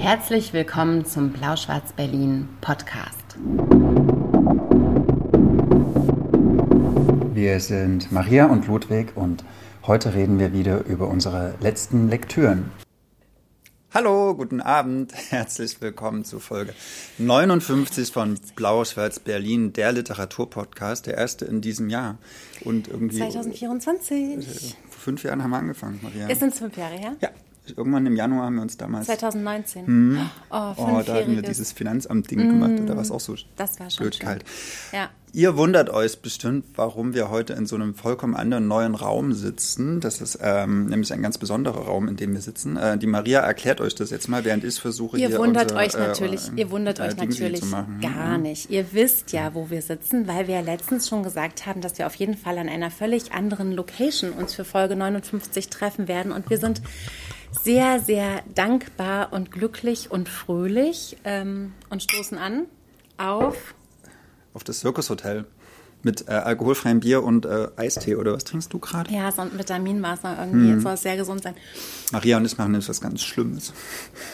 Herzlich willkommen zum Blau-Schwarz-Berlin Podcast. Wir sind Maria und Ludwig und heute reden wir wieder über unsere letzten Lektüren. Hallo, guten Abend, herzlich willkommen zu Folge 59 von Blau-Schwarz Berlin, der Literaturpodcast, der erste in diesem Jahr. Und irgendwie 2024. Vor fünf Jahren haben wir angefangen, Maria. Ist es fünf Jahre her? Ja. Irgendwann im Januar haben wir uns damals. 2019. Hm, oh, oh, da hatten wir dieses Finanzamt-Ding mm, gemacht. Da war es auch so das war schon blöd schön. kalt. Ja. Ihr wundert euch bestimmt, warum wir heute in so einem vollkommen anderen neuen Raum sitzen. Das ist ähm, nämlich ein ganz besonderer Raum, in dem wir sitzen. Äh, die Maria erklärt euch das jetzt mal, während ich versuche ihr hier wundert unser, euch natürlich, äh, ihr wundert äh, euch natürlich gar nicht. Ihr wisst ja, wo wir sitzen, weil wir ja letztens schon gesagt haben, dass wir auf jeden Fall an einer völlig anderen Location uns für Folge 59 treffen werden. Und wir sind sehr, sehr dankbar und glücklich und fröhlich ähm, und stoßen an auf auf das Circus-Hotel mit äh, alkoholfreiem Bier und äh, Eistee oder was trinkst du gerade? Ja, so ein Vitaminwasser irgendwie. Hm. Soll sehr gesund sein. Maria und ich machen nämlich was ganz Schlimmes.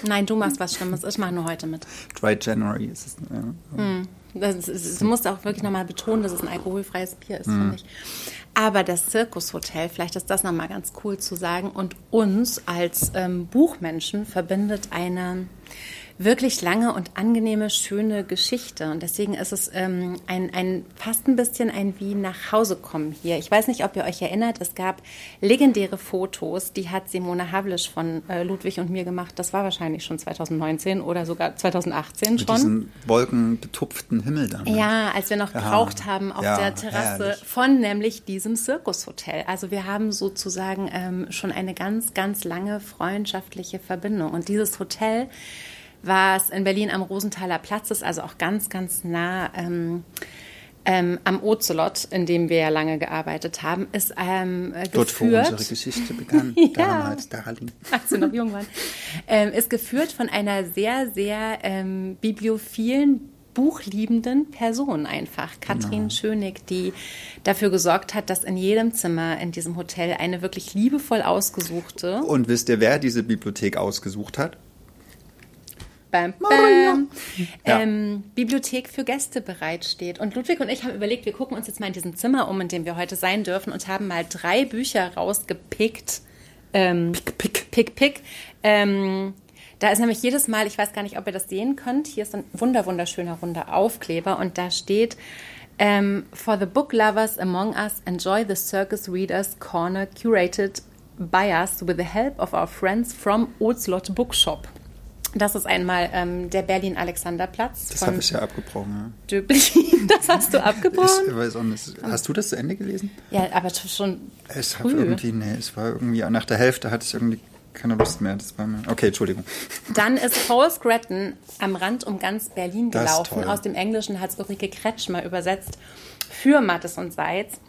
Nein, du machst was Schlimmes. Ich mache nur heute mit. Dry January ist es. Ja. Hm. Das, ist, du musst auch wirklich nochmal betonen, dass es ein alkoholfreies Bier ist, hm. finde ich. Aber das Zirkushotel, vielleicht ist das nochmal ganz cool zu sagen, und uns als ähm, Buchmenschen verbindet eine wirklich lange und angenehme, schöne Geschichte. Und deswegen ist es ähm, ein, ein fast ein bisschen ein wie nach Hause kommen hier. Ich weiß nicht, ob ihr euch erinnert, es gab legendäre Fotos, die hat Simone Havlisch von äh, Ludwig und mir gemacht. Das war wahrscheinlich schon 2019 oder sogar 2018 Mit schon. Diesen wolkenbetupften Himmel dann. Ne? Ja, als wir noch ja. geraucht haben auf ja, der Terrasse herrlich. von nämlich diesem Zirkushotel. Also wir haben sozusagen ähm, schon eine ganz, ganz lange freundschaftliche Verbindung. Und dieses Hotel was in Berlin am Rosenthaler Platz ist, also auch ganz, ganz nah ähm, ähm, am Ozelot, in dem wir ja lange gearbeitet haben, ist ähm, geführt. Dort, wo unsere Geschichte begann, ja, damals, Darling. Als wir noch jung waren. Ähm, ist geführt von einer sehr, sehr ähm, bibliophilen, buchliebenden Person einfach, Katrin genau. Schönig, die dafür gesorgt hat, dass in jedem Zimmer in diesem Hotel eine wirklich liebevoll ausgesuchte. Und wisst ihr, wer diese Bibliothek ausgesucht hat? Bam, bam, ähm, Bibliothek für Gäste bereitsteht. Und Ludwig und ich haben überlegt, wir gucken uns jetzt mal in diesem Zimmer um, in dem wir heute sein dürfen und haben mal drei Bücher rausgepickt. Ähm, pick, pick. Pick, pick. Ähm, da ist nämlich jedes Mal, ich weiß gar nicht, ob ihr das sehen könnt, hier ist ein wunder, wunderschöner runder Aufkleber und da steht ähm, For the book lovers among us, enjoy the Circus Readers Corner curated by us with the help of our friends from Oldslot Bookshop. Das ist einmal ähm, der Berlin-Alexanderplatz. Das habe ich ja abgebrochen. Ja. Das hast du abgebrochen? Ich weiß auch nicht. Hast du das zu Ende gelesen? Ja, aber schon. Ich habe irgendwie, nee, es war irgendwie, nach der Hälfte hatte ich irgendwie keine Lust mehr. Das war mir, okay, Entschuldigung. Dann ist Paul Scratton am Rand um ganz Berlin gelaufen. Aus dem Englischen hat es Ulrike Kretschmer übersetzt für Mattes und Seitz.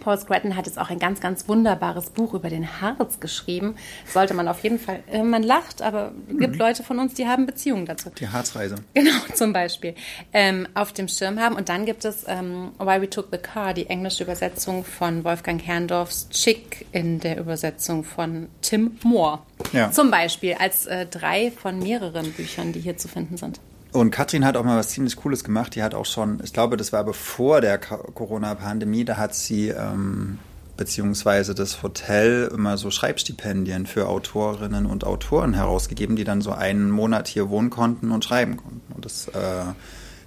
Paul Scratton hat jetzt auch ein ganz, ganz wunderbares Buch über den Harz geschrieben. Sollte man auf jeden Fall, äh, man lacht, aber es mhm. gibt Leute von uns, die haben Beziehungen dazu. Die Harzreise. Genau, zum Beispiel. Ähm, auf dem Schirm haben. Und dann gibt es ähm, Why We Took the Car, die englische Übersetzung von Wolfgang Herrndorfs Chick in der Übersetzung von Tim Moore. Ja. Zum Beispiel als äh, drei von mehreren Büchern, die hier zu finden sind. Und Katrin hat auch mal was ziemlich Cooles gemacht. Die hat auch schon, ich glaube, das war bevor der Corona-Pandemie, da hat sie ähm, beziehungsweise das Hotel immer so Schreibstipendien für Autorinnen und Autoren herausgegeben, die dann so einen Monat hier wohnen konnten und schreiben konnten. Und das äh,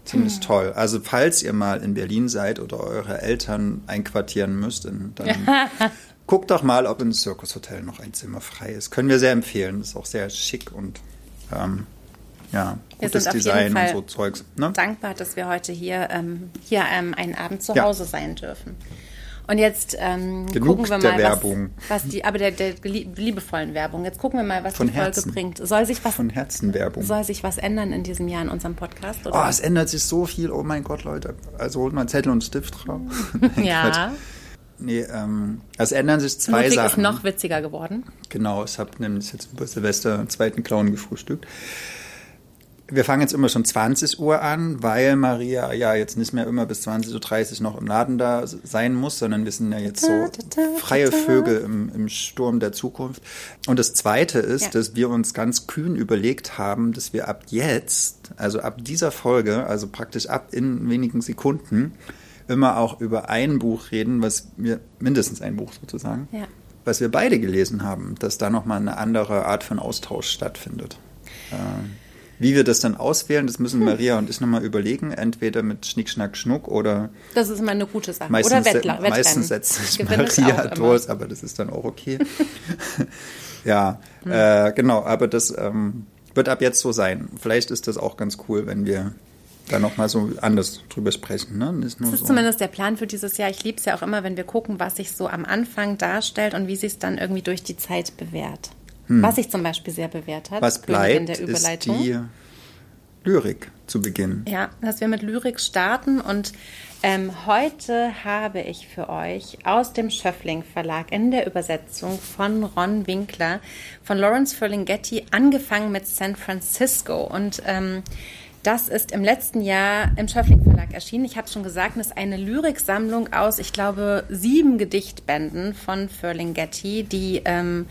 ziemlich hm. toll. Also falls ihr mal in Berlin seid oder eure Eltern einquartieren müsst, dann guckt doch mal, ob im Circus-Hotel noch ein Zimmer frei ist. Können wir sehr empfehlen. Das ist auch sehr schick und ähm, ja, gutes Design und so Zeugs. Ne? Dankbar, dass wir heute hier, ähm, hier ähm, einen Abend zu Hause ja. sein dürfen. Und jetzt ähm, gucken wir mal, Werbung. Was, was, die, aber der, der liebevollen Werbung. Jetzt gucken wir mal, was Von die Folge Herzen. bringt. Soll sich was von Herzen Werbung. Soll sich was ändern in diesem Jahr in unserem Podcast? Oder? Oh, es ändert sich so viel. Oh mein Gott, Leute. Also holt mal Zettel und Stift drauf. ja. Nee, ähm, es ändern sich zwei Ludwig Sachen. ist noch witziger geworden. Genau, ich habe nämlich jetzt über Silvester einen zweiten Clown gefrühstückt wir fangen jetzt immer schon 20 Uhr an, weil Maria ja jetzt nicht mehr immer bis 20.30 Uhr noch im Laden da sein muss, sondern wir sind ja jetzt so freie Vögel im, im Sturm der Zukunft. Und das Zweite ist, ja. dass wir uns ganz kühn überlegt haben, dass wir ab jetzt, also ab dieser Folge, also praktisch ab in wenigen Sekunden, immer auch über ein Buch reden, was wir, mindestens ein Buch sozusagen, ja. was wir beide gelesen haben, dass da nochmal eine andere Art von Austausch stattfindet. Ähm, wie wir das dann auswählen, das müssen hm. Maria und ich nochmal überlegen. Entweder mit Schnick, Schnack, Schnuck oder. Das ist immer eine gute Sache. Meistens, oder Wettla Meistens setzt sich Maria durch, aber das ist dann auch okay. ja, hm. äh, genau, aber das ähm, wird ab jetzt so sein. Vielleicht ist das auch ganz cool, wenn wir da nochmal so anders drüber sprechen. Ne? das ist so. zumindest der Plan für dieses Jahr. Ich liebe es ja auch immer, wenn wir gucken, was sich so am Anfang darstellt und wie sich es dann irgendwie durch die Zeit bewährt. Hm. Was sich zum Beispiel sehr bewährt hat. Was bleibt, der Überleitung. ist die Lyrik zu Beginn. Ja, dass wir mit Lyrik starten und ähm, heute habe ich für euch aus dem Schöffling Verlag in der Übersetzung von Ron Winkler von Lawrence Ferlinghetti angefangen mit San Francisco und ähm, das ist im letzten Jahr im Schöffling Verlag erschienen. Ich habe schon gesagt, es ist eine Lyriksammlung aus, ich glaube, sieben Gedichtbänden von Ferlinghetti, die ähm,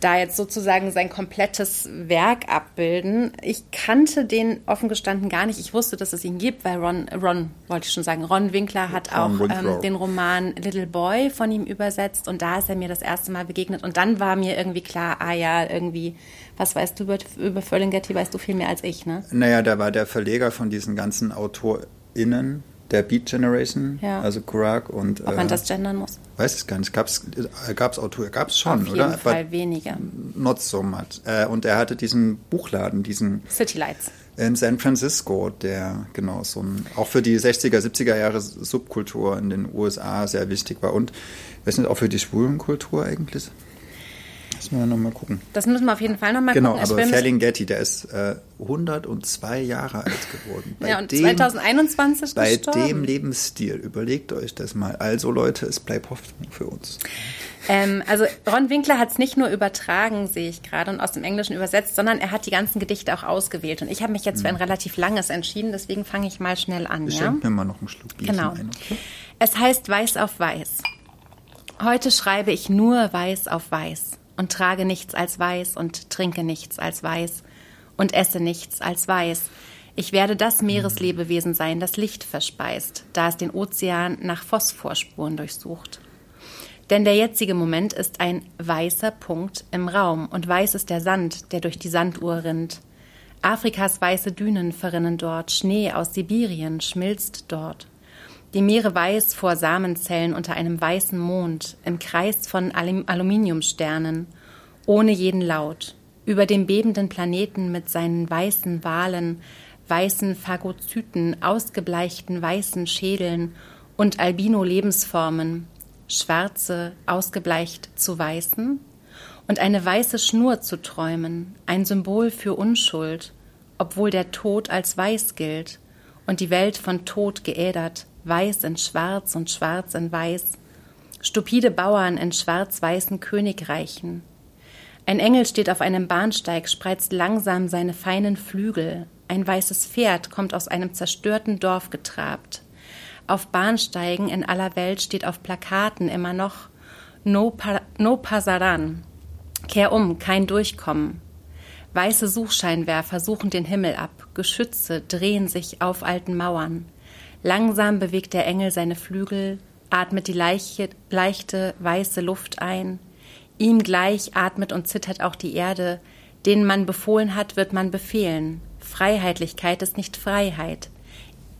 da jetzt sozusagen sein komplettes Werk abbilden. Ich kannte den offen gestanden gar nicht. Ich wusste, dass es ihn gibt, weil Ron, Ron wollte ich schon sagen, Ron Winkler hat auch ähm, den Roman Little Boy von ihm übersetzt und da ist er mir das erste Mal begegnet und dann war mir irgendwie klar, ah ja, irgendwie, was weißt du über, über Ferlinghetti, weißt du viel mehr als ich, ne? Naja, der war der Verleger von diesen ganzen AutorInnen der Beat Generation, ja. also Kurak und. Ob man äh, das gendern muss? Weiß ich gar nicht. Gab es gab's Autor, gab es schon, Auf jeden oder? Fall weniger. Not so much. Äh, und er hatte diesen Buchladen, diesen. City Lights. In San Francisco, der genau so ein, auch für die 60er, 70er Jahre Subkultur in den USA sehr wichtig war. Und, weiß nicht, auch für die Schwulenkultur eigentlich? Müssen wir nochmal gucken. Das müssen wir auf jeden Fall nochmal genau, gucken. Genau, aber Ferlinghetti, der ist äh, 102 Jahre alt geworden. Bei ja, und dem, 2021 Bei gestorben. dem Lebensstil, überlegt euch das mal. Also Leute, es bleibt Hoffnung für uns. Ähm, also Ron Winkler hat es nicht nur übertragen, sehe ich gerade, und aus dem Englischen übersetzt, sondern er hat die ganzen Gedichte auch ausgewählt. Und ich habe mich jetzt für ein mhm. relativ langes entschieden, deswegen fange ich mal schnell an. Ich ja? mir mal noch einen Schluck Bierchen genau. ein. Okay? Es heißt Weiß auf Weiß. Heute schreibe ich nur Weiß auf Weiß und trage nichts als weiß und trinke nichts als weiß und esse nichts als weiß. Ich werde das Meereslebewesen sein, das Licht verspeist, da es den Ozean nach Phosphorspuren durchsucht. Denn der jetzige Moment ist ein weißer Punkt im Raum und weiß ist der Sand, der durch die Sanduhr rinnt. Afrikas weiße Dünen verrinnen dort, Schnee aus Sibirien schmilzt dort. Die Meere weiß vor Samenzellen unter einem weißen Mond, im Kreis von Aluminiumsternen, ohne jeden Laut, über dem bebenden Planeten mit seinen weißen Walen, weißen Phagozyten, ausgebleichten weißen Schädeln und Albino-Lebensformen, schwarze, ausgebleicht zu weißen, und eine weiße Schnur zu träumen, ein Symbol für Unschuld, obwohl der Tod als weiß gilt und die Welt von Tod geädert, weiß in schwarz und schwarz in weiß, stupide Bauern in schwarz-weißen Königreichen. Ein Engel steht auf einem Bahnsteig, spreizt langsam seine feinen Flügel. Ein weißes Pferd kommt aus einem zerstörten Dorf getrabt. Auf Bahnsteigen in aller Welt steht auf Plakaten immer noch No, pa no pasaran. Kehr um, kein Durchkommen. Weiße Suchscheinwerfer suchen den Himmel ab, Geschütze drehen sich auf alten Mauern. Langsam bewegt der Engel seine Flügel, atmet die leiche, leichte, weiße Luft ein. Ihm gleich atmet und zittert auch die Erde. Denen man befohlen hat, wird man befehlen. Freiheitlichkeit ist nicht Freiheit.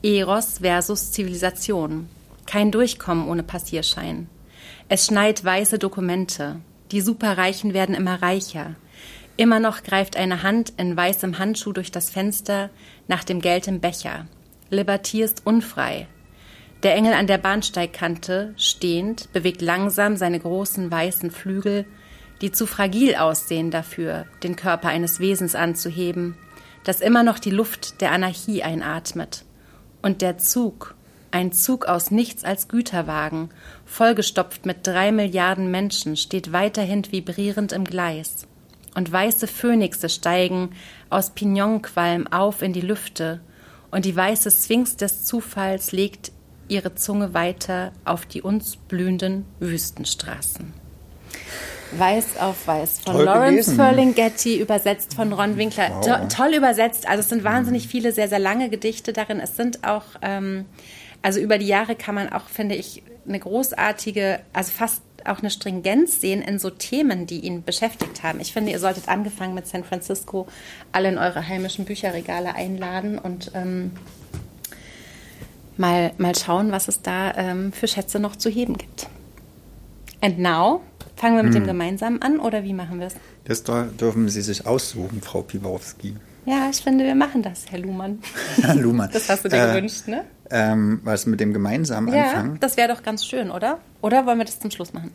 Eros versus Zivilisation. Kein Durchkommen ohne Passierschein. Es schneit weiße Dokumente. Die Superreichen werden immer reicher. Immer noch greift eine Hand in weißem Handschuh durch das Fenster nach dem Geld im Becher. Liberty ist unfrei. Der Engel an der Bahnsteigkante, stehend, bewegt langsam seine großen weißen Flügel, die zu fragil aussehen dafür, den Körper eines Wesens anzuheben, das immer noch die Luft der Anarchie einatmet. Und der Zug, ein Zug aus nichts als Güterwagen, vollgestopft mit drei Milliarden Menschen, steht weiterhin vibrierend im Gleis. und weiße Phönixe steigen aus Pignonqualm auf in die Lüfte, und die weiße Sphinx des Zufalls legt ihre Zunge weiter auf die uns blühenden Wüstenstraßen. Weiß auf Weiß von Toll Lawrence. Ferlinghetti, übersetzt von Ron Winkler. Wow. To toll übersetzt. Also es sind wahnsinnig viele sehr, sehr lange Gedichte darin. Es sind auch, ähm, also über die Jahre kann man auch, finde ich, eine großartige, also fast auch eine Stringenz sehen in so Themen, die ihn beschäftigt haben. Ich finde, ihr solltet angefangen mit San Francisco alle in eure heimischen Bücherregale einladen und ähm, mal, mal schauen, was es da ähm, für Schätze noch zu heben gibt. And now, fangen wir mit hm. dem Gemeinsamen an oder wie machen wir es? Das dürfen Sie sich aussuchen, Frau Piwowski. Ja, ich finde, wir machen das, Herr Luhmann. Herr Luhmann. Das hast du dir äh, gewünscht, ne? Ähm, was mit dem gemeinsamen ja, anfangen? Das wäre doch ganz schön, oder? Oder wollen wir das zum Schluss machen?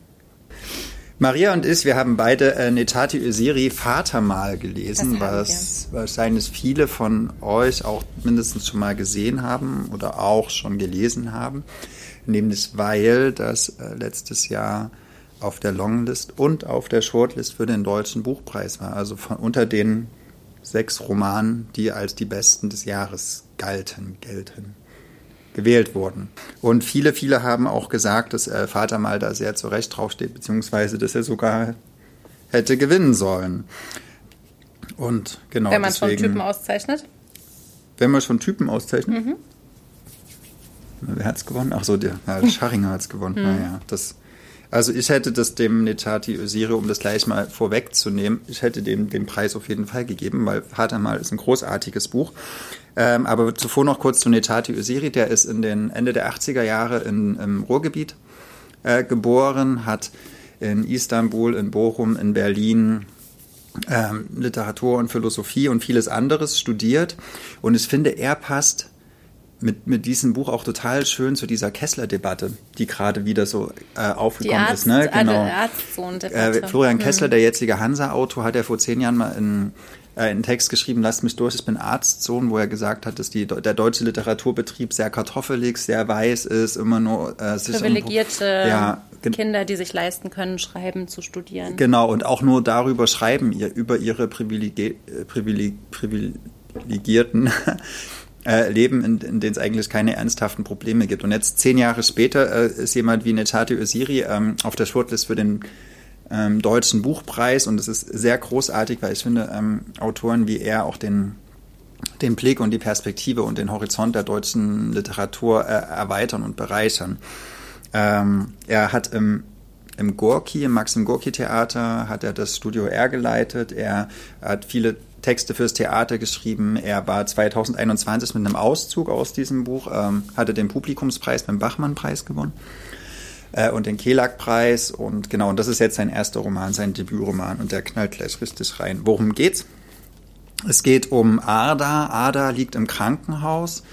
Maria und ich, wir haben beide äh, Netati Öziri Vatermal gelesen, was wahrscheinlich viele von euch auch mindestens schon mal gesehen haben oder auch schon gelesen haben. Nämlich weil das äh, letztes Jahr auf der Longlist und auf der Shortlist für den Deutschen Buchpreis war. Also von, unter den sechs Romanen, die als die besten des Jahres galten, gelten gewählt wurden. Und viele, viele haben auch gesagt, dass äh, Vater mal da sehr zurecht draufsteht, beziehungsweise dass er sogar hätte gewinnen sollen. Und genau. Wenn man deswegen, schon Typen auszeichnet? Wenn man schon Typen auszeichnet? Mhm. Wer hat es gewonnen? Ach so, der, ja, Scharringer hat es gewonnen. Mhm. Naja, das also ich hätte das dem Netati Öziri, um das gleich mal vorwegzunehmen, ich hätte dem den Preis auf jeden Fall gegeben, weil Vater mal ist ein großartiges Buch. Ähm, aber zuvor noch kurz zu Netati Öziri, der ist in den Ende der 80er Jahre in, im Ruhrgebiet äh, geboren, hat in Istanbul, in Bochum, in Berlin ähm, Literatur und Philosophie und vieles anderes studiert. Und ich finde, er passt mit, mit diesem Buch auch total schön zu dieser Kessler-Debatte, die gerade wieder so äh, aufgekommen Arzt, ist. Ne? Genau. Äh, Florian hm. Kessler, der jetzige Hansa-Autor, hat ja vor zehn Jahren mal in, äh, einen Text geschrieben, lasst mich durch, ich bin Arztsohn, wo er gesagt hat, dass die, der deutsche Literaturbetrieb sehr kartoffelig, sehr weiß ist, immer nur äh, sich privilegierte irgendwo, ja, Kinder, die sich leisten können, schreiben zu studieren. Genau, und auch nur darüber schreiben, ihr, über ihre Privileg, äh, Privileg, privilegierten äh, leben, in, in denen es eigentlich keine ernsthaften Probleme gibt. Und jetzt zehn Jahre später äh, ist jemand wie Netati Öziri ähm, auf der Shortlist für den ähm, deutschen Buchpreis und das ist sehr großartig, weil ich finde, ähm, Autoren wie er auch den den Blick und die Perspektive und den Horizont der deutschen Literatur äh, erweitern und bereichern. Ähm, er hat im, im Gorki, im Maxim Gorki Theater, hat er das Studio R geleitet. Er hat viele Texte fürs Theater geschrieben. Er war 2021 mit einem Auszug aus diesem Buch, ähm, hatte den Publikumspreis beim Bachmann-Preis gewonnen äh, und den Kelag-Preis. Und genau, und das ist jetzt sein erster Roman, sein Debütroman und der knallt gleich richtig rein. Worum geht's? Es geht um Arda. Arda liegt im Krankenhaus.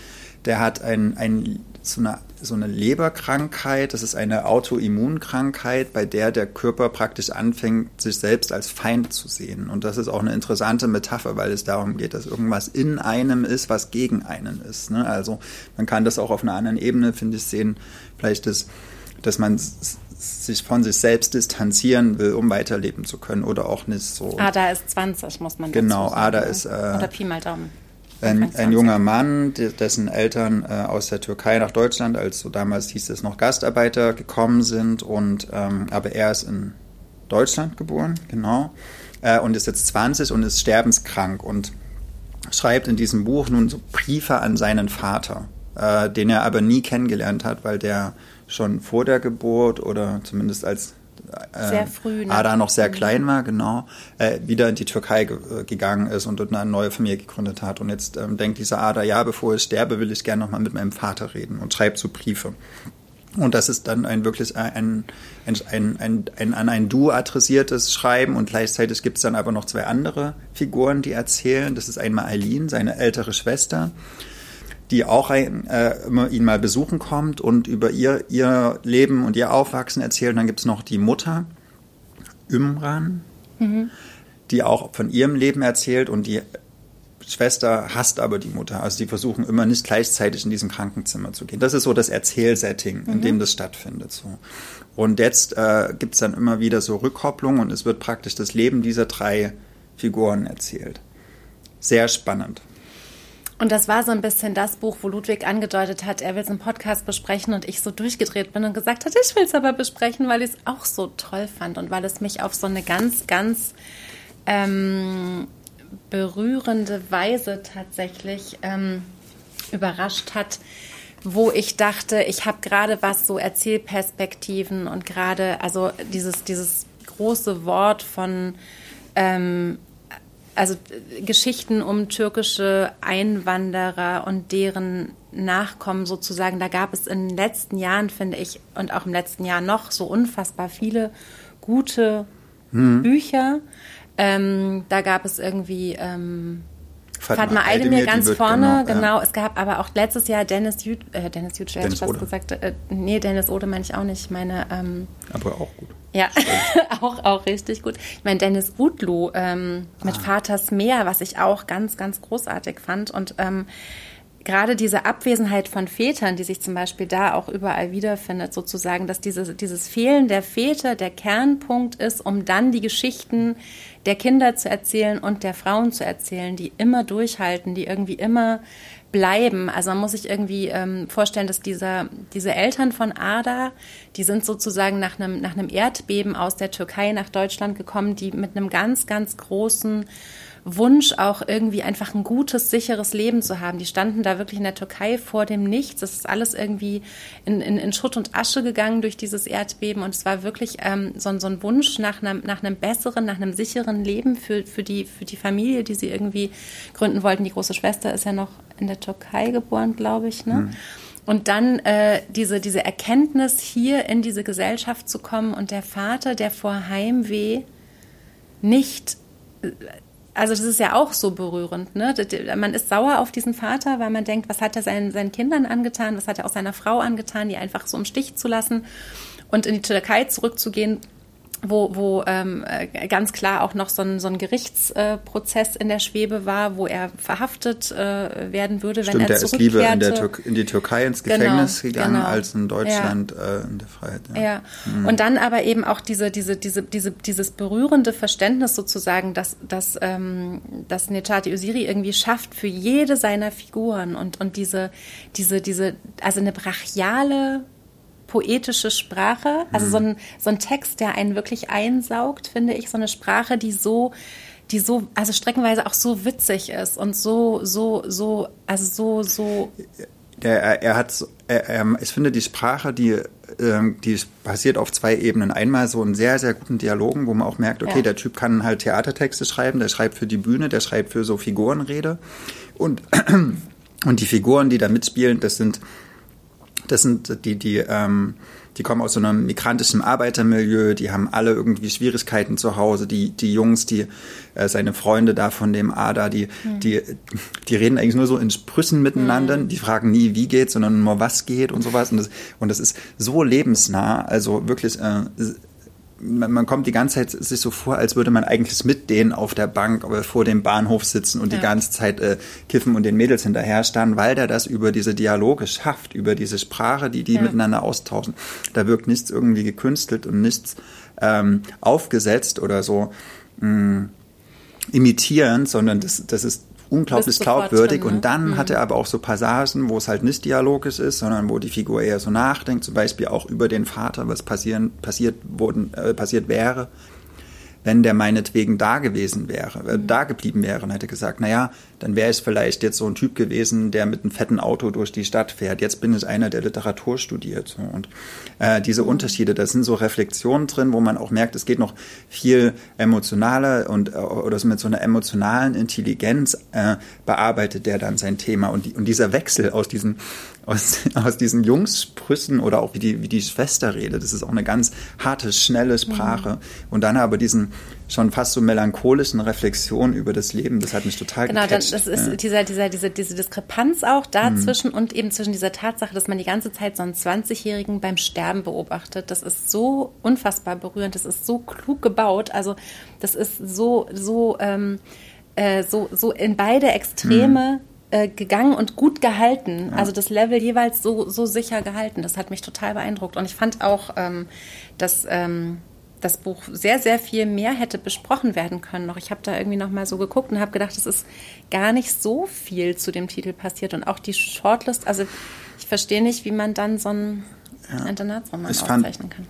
Der hat ein, ein so eine, so eine Leberkrankheit, das ist eine Autoimmunkrankheit, bei der der Körper praktisch anfängt, sich selbst als Feind zu sehen. Und das ist auch eine interessante Metapher, weil es darum geht, dass irgendwas in einem ist, was gegen einen ist. Ne? Also man kann das auch auf einer anderen Ebene, finde ich, sehen. Vielleicht, das, dass man sich von sich selbst distanzieren will, um weiterleben zu können oder auch nicht so. Ada ist 20, muss man Genau, sagen, Ada ne? ist. Äh, oder Pi mal Daumen ein, ein junger Mann, dessen Eltern äh, aus der Türkei nach Deutschland, als so damals hieß es noch Gastarbeiter, gekommen sind. Und ähm, aber er ist in Deutschland geboren, genau, äh, und ist jetzt 20 und ist sterbenskrank und schreibt in diesem Buch nun so Briefe an seinen Vater, äh, den er aber nie kennengelernt hat, weil der schon vor der Geburt oder zumindest als äh, sehr früh, ne? Ada noch sehr mhm. klein war, genau, äh, wieder in die Türkei ge äh, gegangen ist und dort eine neue Familie gegründet hat. Und jetzt ähm, denkt dieser Ada, ja, bevor ich sterbe, will ich gerne nochmal mit meinem Vater reden und schreibt so Briefe. Und das ist dann ein wirklich ein, ein, ein, ein, ein an ein Du adressiertes Schreiben und gleichzeitig gibt es dann aber noch zwei andere Figuren, die erzählen. Das ist einmal Eileen, seine ältere Schwester, die auch ein, äh, immer ihn mal besuchen kommt und über ihr, ihr Leben und ihr Aufwachsen erzählt. dann gibt es noch die Mutter, Ümran, mhm. die auch von ihrem Leben erzählt und die Schwester hasst aber die Mutter. Also die versuchen immer nicht gleichzeitig in diesem Krankenzimmer zu gehen. Das ist so das Erzählsetting, in mhm. dem das stattfindet. So. Und jetzt äh, gibt es dann immer wieder so Rückkopplungen und es wird praktisch das Leben dieser drei Figuren erzählt. Sehr spannend. Und das war so ein bisschen das Buch, wo Ludwig angedeutet hat, er will es im Podcast besprechen und ich so durchgedreht bin und gesagt hat, ich will es aber besprechen, weil ich es auch so toll fand und weil es mich auf so eine ganz, ganz ähm, berührende Weise tatsächlich ähm, überrascht hat, wo ich dachte, ich habe gerade was so Erzählperspektiven und gerade, also dieses, dieses große Wort von ähm, also Geschichten um türkische Einwanderer und deren Nachkommen sozusagen, da gab es in den letzten Jahren, finde ich, und auch im letzten Jahr noch so unfassbar viele gute hm. Bücher. Ähm, da gab es irgendwie ähm, Fatma, Fatma Aydemir ganz vorne, genau, genau. Ja. Es gab aber auch letztes Jahr Dennis Jüt, äh, Dennis Jüt, Dennis ich gesagt, äh, nee, Dennis Ode meine ich auch nicht, meine... Ähm, aber auch gut. Ja, auch, auch richtig gut. Ich meine, Dennis Udlu ähm, mit ah. Vaters Meer, was ich auch ganz, ganz großartig fand und ähm, gerade diese Abwesenheit von Vätern, die sich zum Beispiel da auch überall wiederfindet, sozusagen, dass diese, dieses Fehlen der Väter der Kernpunkt ist, um dann die Geschichten der Kinder zu erzählen und der Frauen zu erzählen, die immer durchhalten, die irgendwie immer bleiben. Also man muss sich irgendwie ähm, vorstellen, dass dieser, diese Eltern von Ada, die sind sozusagen nach einem, nach einem Erdbeben aus der Türkei nach Deutschland gekommen, die mit einem ganz, ganz großen Wunsch, auch irgendwie einfach ein gutes, sicheres Leben zu haben. Die standen da wirklich in der Türkei vor dem Nichts. Das ist alles irgendwie in, in, in Schutt und Asche gegangen durch dieses Erdbeben. Und es war wirklich ähm, so, so ein Wunsch nach einem, nach einem besseren, nach einem sicheren Leben für, für, die, für die Familie, die sie irgendwie gründen wollten. Die große Schwester ist ja noch in der Türkei geboren, glaube ich. Ne? Mhm. Und dann äh, diese, diese Erkenntnis, hier in diese Gesellschaft zu kommen und der Vater, der vor Heimweh nicht also das ist ja auch so berührend. Ne? Man ist sauer auf diesen Vater, weil man denkt, was hat er seinen, seinen Kindern angetan, was hat er auch seiner Frau angetan, die einfach so im Stich zu lassen und in die Türkei zurückzugehen, wo, wo ähm, äh, ganz klar auch noch so ein, so ein Gerichtsprozess äh, in der Schwebe war, wo er verhaftet äh, werden würde, Stimmt, wenn er der ist lieber in, in die Türkei ins genau, Gefängnis genau, gegangen genau. als in Deutschland ja. äh, in der Freiheit. Ja. ja. Mhm. Und dann aber eben auch diese, diese, diese, diese, dieses berührende Verständnis sozusagen, dass, dass, ähm, dass Nechati Usiri irgendwie schafft für jede seiner Figuren und, und diese, diese, diese, also eine brachiale poetische Sprache, also mhm. so, ein, so ein Text, der einen wirklich einsaugt, finde ich, so eine Sprache, die so die so, also streckenweise auch so witzig ist und so, so, so, also so, so. Er, er hat, er, er, ich finde die Sprache, die, ähm, die basiert auf zwei Ebenen. Einmal so einen sehr, sehr guten Dialogen, wo man auch merkt, okay, ja. der Typ kann halt Theatertexte schreiben, der schreibt für die Bühne, der schreibt für so Figurenrede. Und, und die Figuren, die da mitspielen, das sind das sind die, die, ähm, die kommen aus so einem migrantischen Arbeitermilieu, die haben alle irgendwie Schwierigkeiten zu Hause. Die, die Jungs, die äh, seine Freunde da von dem Ada, die, mhm. die, die reden eigentlich nur so in Sprüssen miteinander. Mhm. Die fragen nie, wie geht, sondern nur was geht und sowas. Und das, und das ist so lebensnah, also wirklich äh, man, man, kommt die ganze Zeit sich so vor, als würde man eigentlich mit denen auf der Bank oder vor dem Bahnhof sitzen und ja. die ganze Zeit äh, kiffen und den Mädels hinterherstarren, weil der das über diese Dialoge schafft, über diese Sprache, die die ja. miteinander austauschen. Da wirkt nichts irgendwie gekünstelt und nichts ähm, aufgesetzt oder so mh, mm, imitierend, sondern das, das ist unglaublich glaubwürdig. Drin, ne? Und dann mhm. hat er aber auch so Passagen, wo es halt nicht dialogisch ist, sondern wo die Figur eher so nachdenkt, zum Beispiel auch über den Vater, was passieren, passiert, wurden, äh, passiert wäre, wenn der meinetwegen da gewesen wäre, äh, mhm. da geblieben wäre und hätte gesagt, naja, dann wäre ich vielleicht jetzt so ein Typ gewesen, der mit einem fetten Auto durch die Stadt fährt. Jetzt bin ich einer, der Literatur studiert. Und äh, diese. Unterschiede, da sind so Reflexionen drin, wo man auch merkt, es geht noch viel emotionaler und äh, oder so mit so einer emotionalen Intelligenz äh, bearbeitet der dann sein Thema. Und, die, und dieser Wechsel aus diesen aus, aus diesen Jungssprüssen oder auch wie die, wie die Schwester redet. Das ist auch eine ganz harte, schnelle Sprache. Mhm. Und dann aber diesen schon fast so melancholischen Reflexionen über das Leben, das hat mich total Genau, dann, das ist ja. dieser, dieser, diese, diese Diskrepanz auch dazwischen mhm. und eben zwischen dieser Tatsache, dass man die ganze Zeit so einen 20-Jährigen beim Sterben beobachtet. Das ist so unfassbar berührend, das ist so klug gebaut. Also das ist so, so, ähm, äh, so, so in beide Extreme. Mhm äh, gegangen und gut gehalten. Ja. Also das Level jeweils so, so sicher gehalten. Das hat mich total beeindruckt. Und ich fand auch, ähm, dass ähm, das Buch sehr, sehr viel mehr hätte besprochen werden können noch. Ich habe da irgendwie noch mal so geguckt und habe gedacht, es ist gar nicht so viel zu dem Titel passiert. Und auch die Shortlist, also ich verstehe nicht, wie man dann so einen ja. Internatsroman ich auszeichnen kann.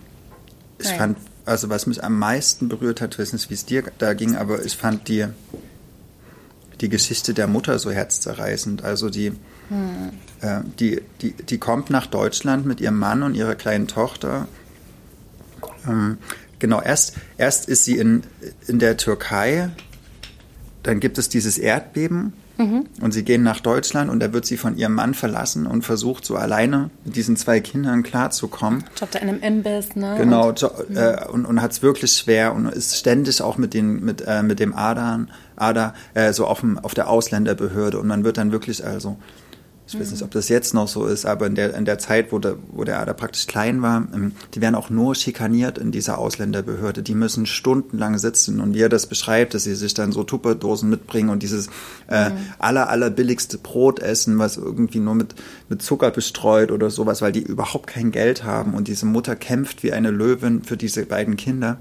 Ich naja. fand, also was mich am meisten berührt hat, ich weiß nicht, wie es dir da ging, aber ich fand die, die Geschichte der Mutter so herzzerreißend. Also die, hm. äh, die, die, die kommt nach Deutschland mit ihrem Mann und ihrer kleinen Tochter. Ähm, genau, erst, erst ist sie in, in der Türkei, dann gibt es dieses Erdbeben mhm. und sie gehen nach Deutschland und da wird sie von ihrem Mann verlassen und versucht so alleine mit diesen zwei Kindern klarzukommen. Jobbt in einem Imbiss, ne? Genau, und, äh, und, und hat es wirklich schwer und ist ständig auch mit, den, mit, äh, mit dem Adern, Ader äh, so auf, dem, auf der Ausländerbehörde und man wird dann wirklich also ich weiß nicht, ob das jetzt noch so ist, aber in der, in der Zeit, wo der, wo der Ader praktisch klein war, ähm, die werden auch nur schikaniert in dieser Ausländerbehörde. Die müssen stundenlang sitzen und wie er das beschreibt, dass sie sich dann so Tupperdosen mitbringen und dieses äh, mhm. aller, aller billigste Brot essen, was irgendwie nur mit, mit Zucker bestreut oder sowas, weil die überhaupt kein Geld haben und diese Mutter kämpft wie eine Löwin für diese beiden Kinder.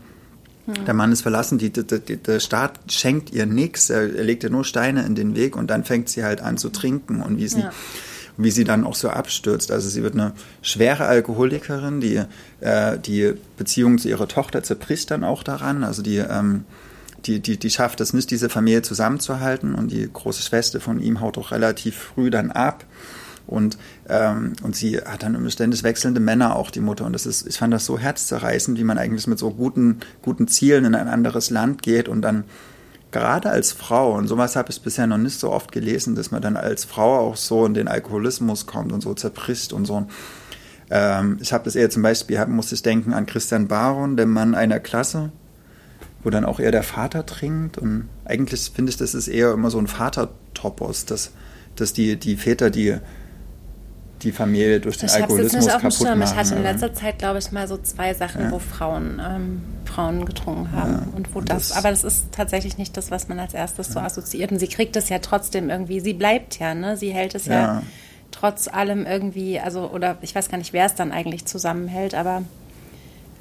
Der Mann ist verlassen, die, die, die, der Staat schenkt ihr nichts, er, er, legt ihr nur Steine in den Weg und dann fängt sie halt an zu trinken und wie sie, ja. wie sie dann auch so abstürzt. Also sie wird eine schwere Alkoholikerin, die, äh, die Beziehung zu ihrer Tochter zerbricht dann auch daran. Also die, ähm, die, die, die schafft es nicht, diese Familie zusammenzuhalten und die große Schwester von ihm haut auch relativ früh dann ab. Und, ähm, und sie hat dann ständig wechselnde Männer auch, die Mutter. Und das ist, ich fand das so herzzerreißend, wie man eigentlich mit so guten, guten Zielen in ein anderes Land geht und dann gerade als Frau, und sowas habe ich bisher noch nicht so oft gelesen, dass man dann als Frau auch so in den Alkoholismus kommt und so zerbricht und so. Ähm, ich habe das eher zum Beispiel, musste ich denken an Christian Baron, der Mann einer Klasse, wo dann auch eher der Vater trinkt. Und eigentlich finde ich, das ist eher immer so ein Vatertopos, dass, dass die, die Väter, die die Familie durch den ich Alkoholismus kaputt machen. Ich hatte in letzter Zeit, glaube ich, mal so zwei Sachen, ja. wo Frauen ähm, Frauen getrunken haben ja. und wo und das, das, aber das ist tatsächlich nicht das, was man als erstes ja. so assoziiert. Und sie kriegt es ja trotzdem irgendwie. Sie bleibt ja, ne? Sie hält es ja, trotz allem irgendwie, also oder ich weiß gar nicht, wer es dann eigentlich zusammenhält, aber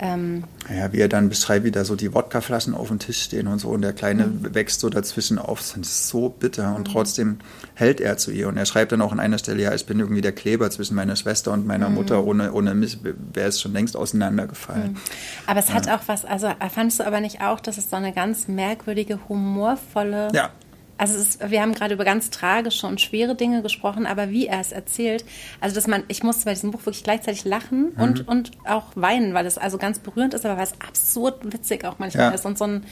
ähm, ja, wie er dann beschreibt, wie da so die Wodkaflaschen auf dem Tisch stehen und so und der Kleine mhm. wächst so dazwischen auf. Das ist so bitter und mhm. trotzdem hält er zu ihr. Und er schreibt dann auch an einer Stelle, ja, ich bin irgendwie der Kleber zwischen meiner Schwester und meiner mhm. Mutter. Ohne, ohne mich wäre es schon längst auseinandergefallen. Mhm. Aber es hat auch was, also fandest du aber nicht auch, dass es so eine ganz merkwürdige, humorvolle ja also ist, wir haben gerade über ganz tragische und schwere Dinge gesprochen, aber wie er es erzählt, also dass man, ich musste bei diesem Buch wirklich gleichzeitig lachen mhm. und, und auch weinen, weil es also ganz berührend ist, aber weil es absurd witzig auch manchmal ja. ist und so ein,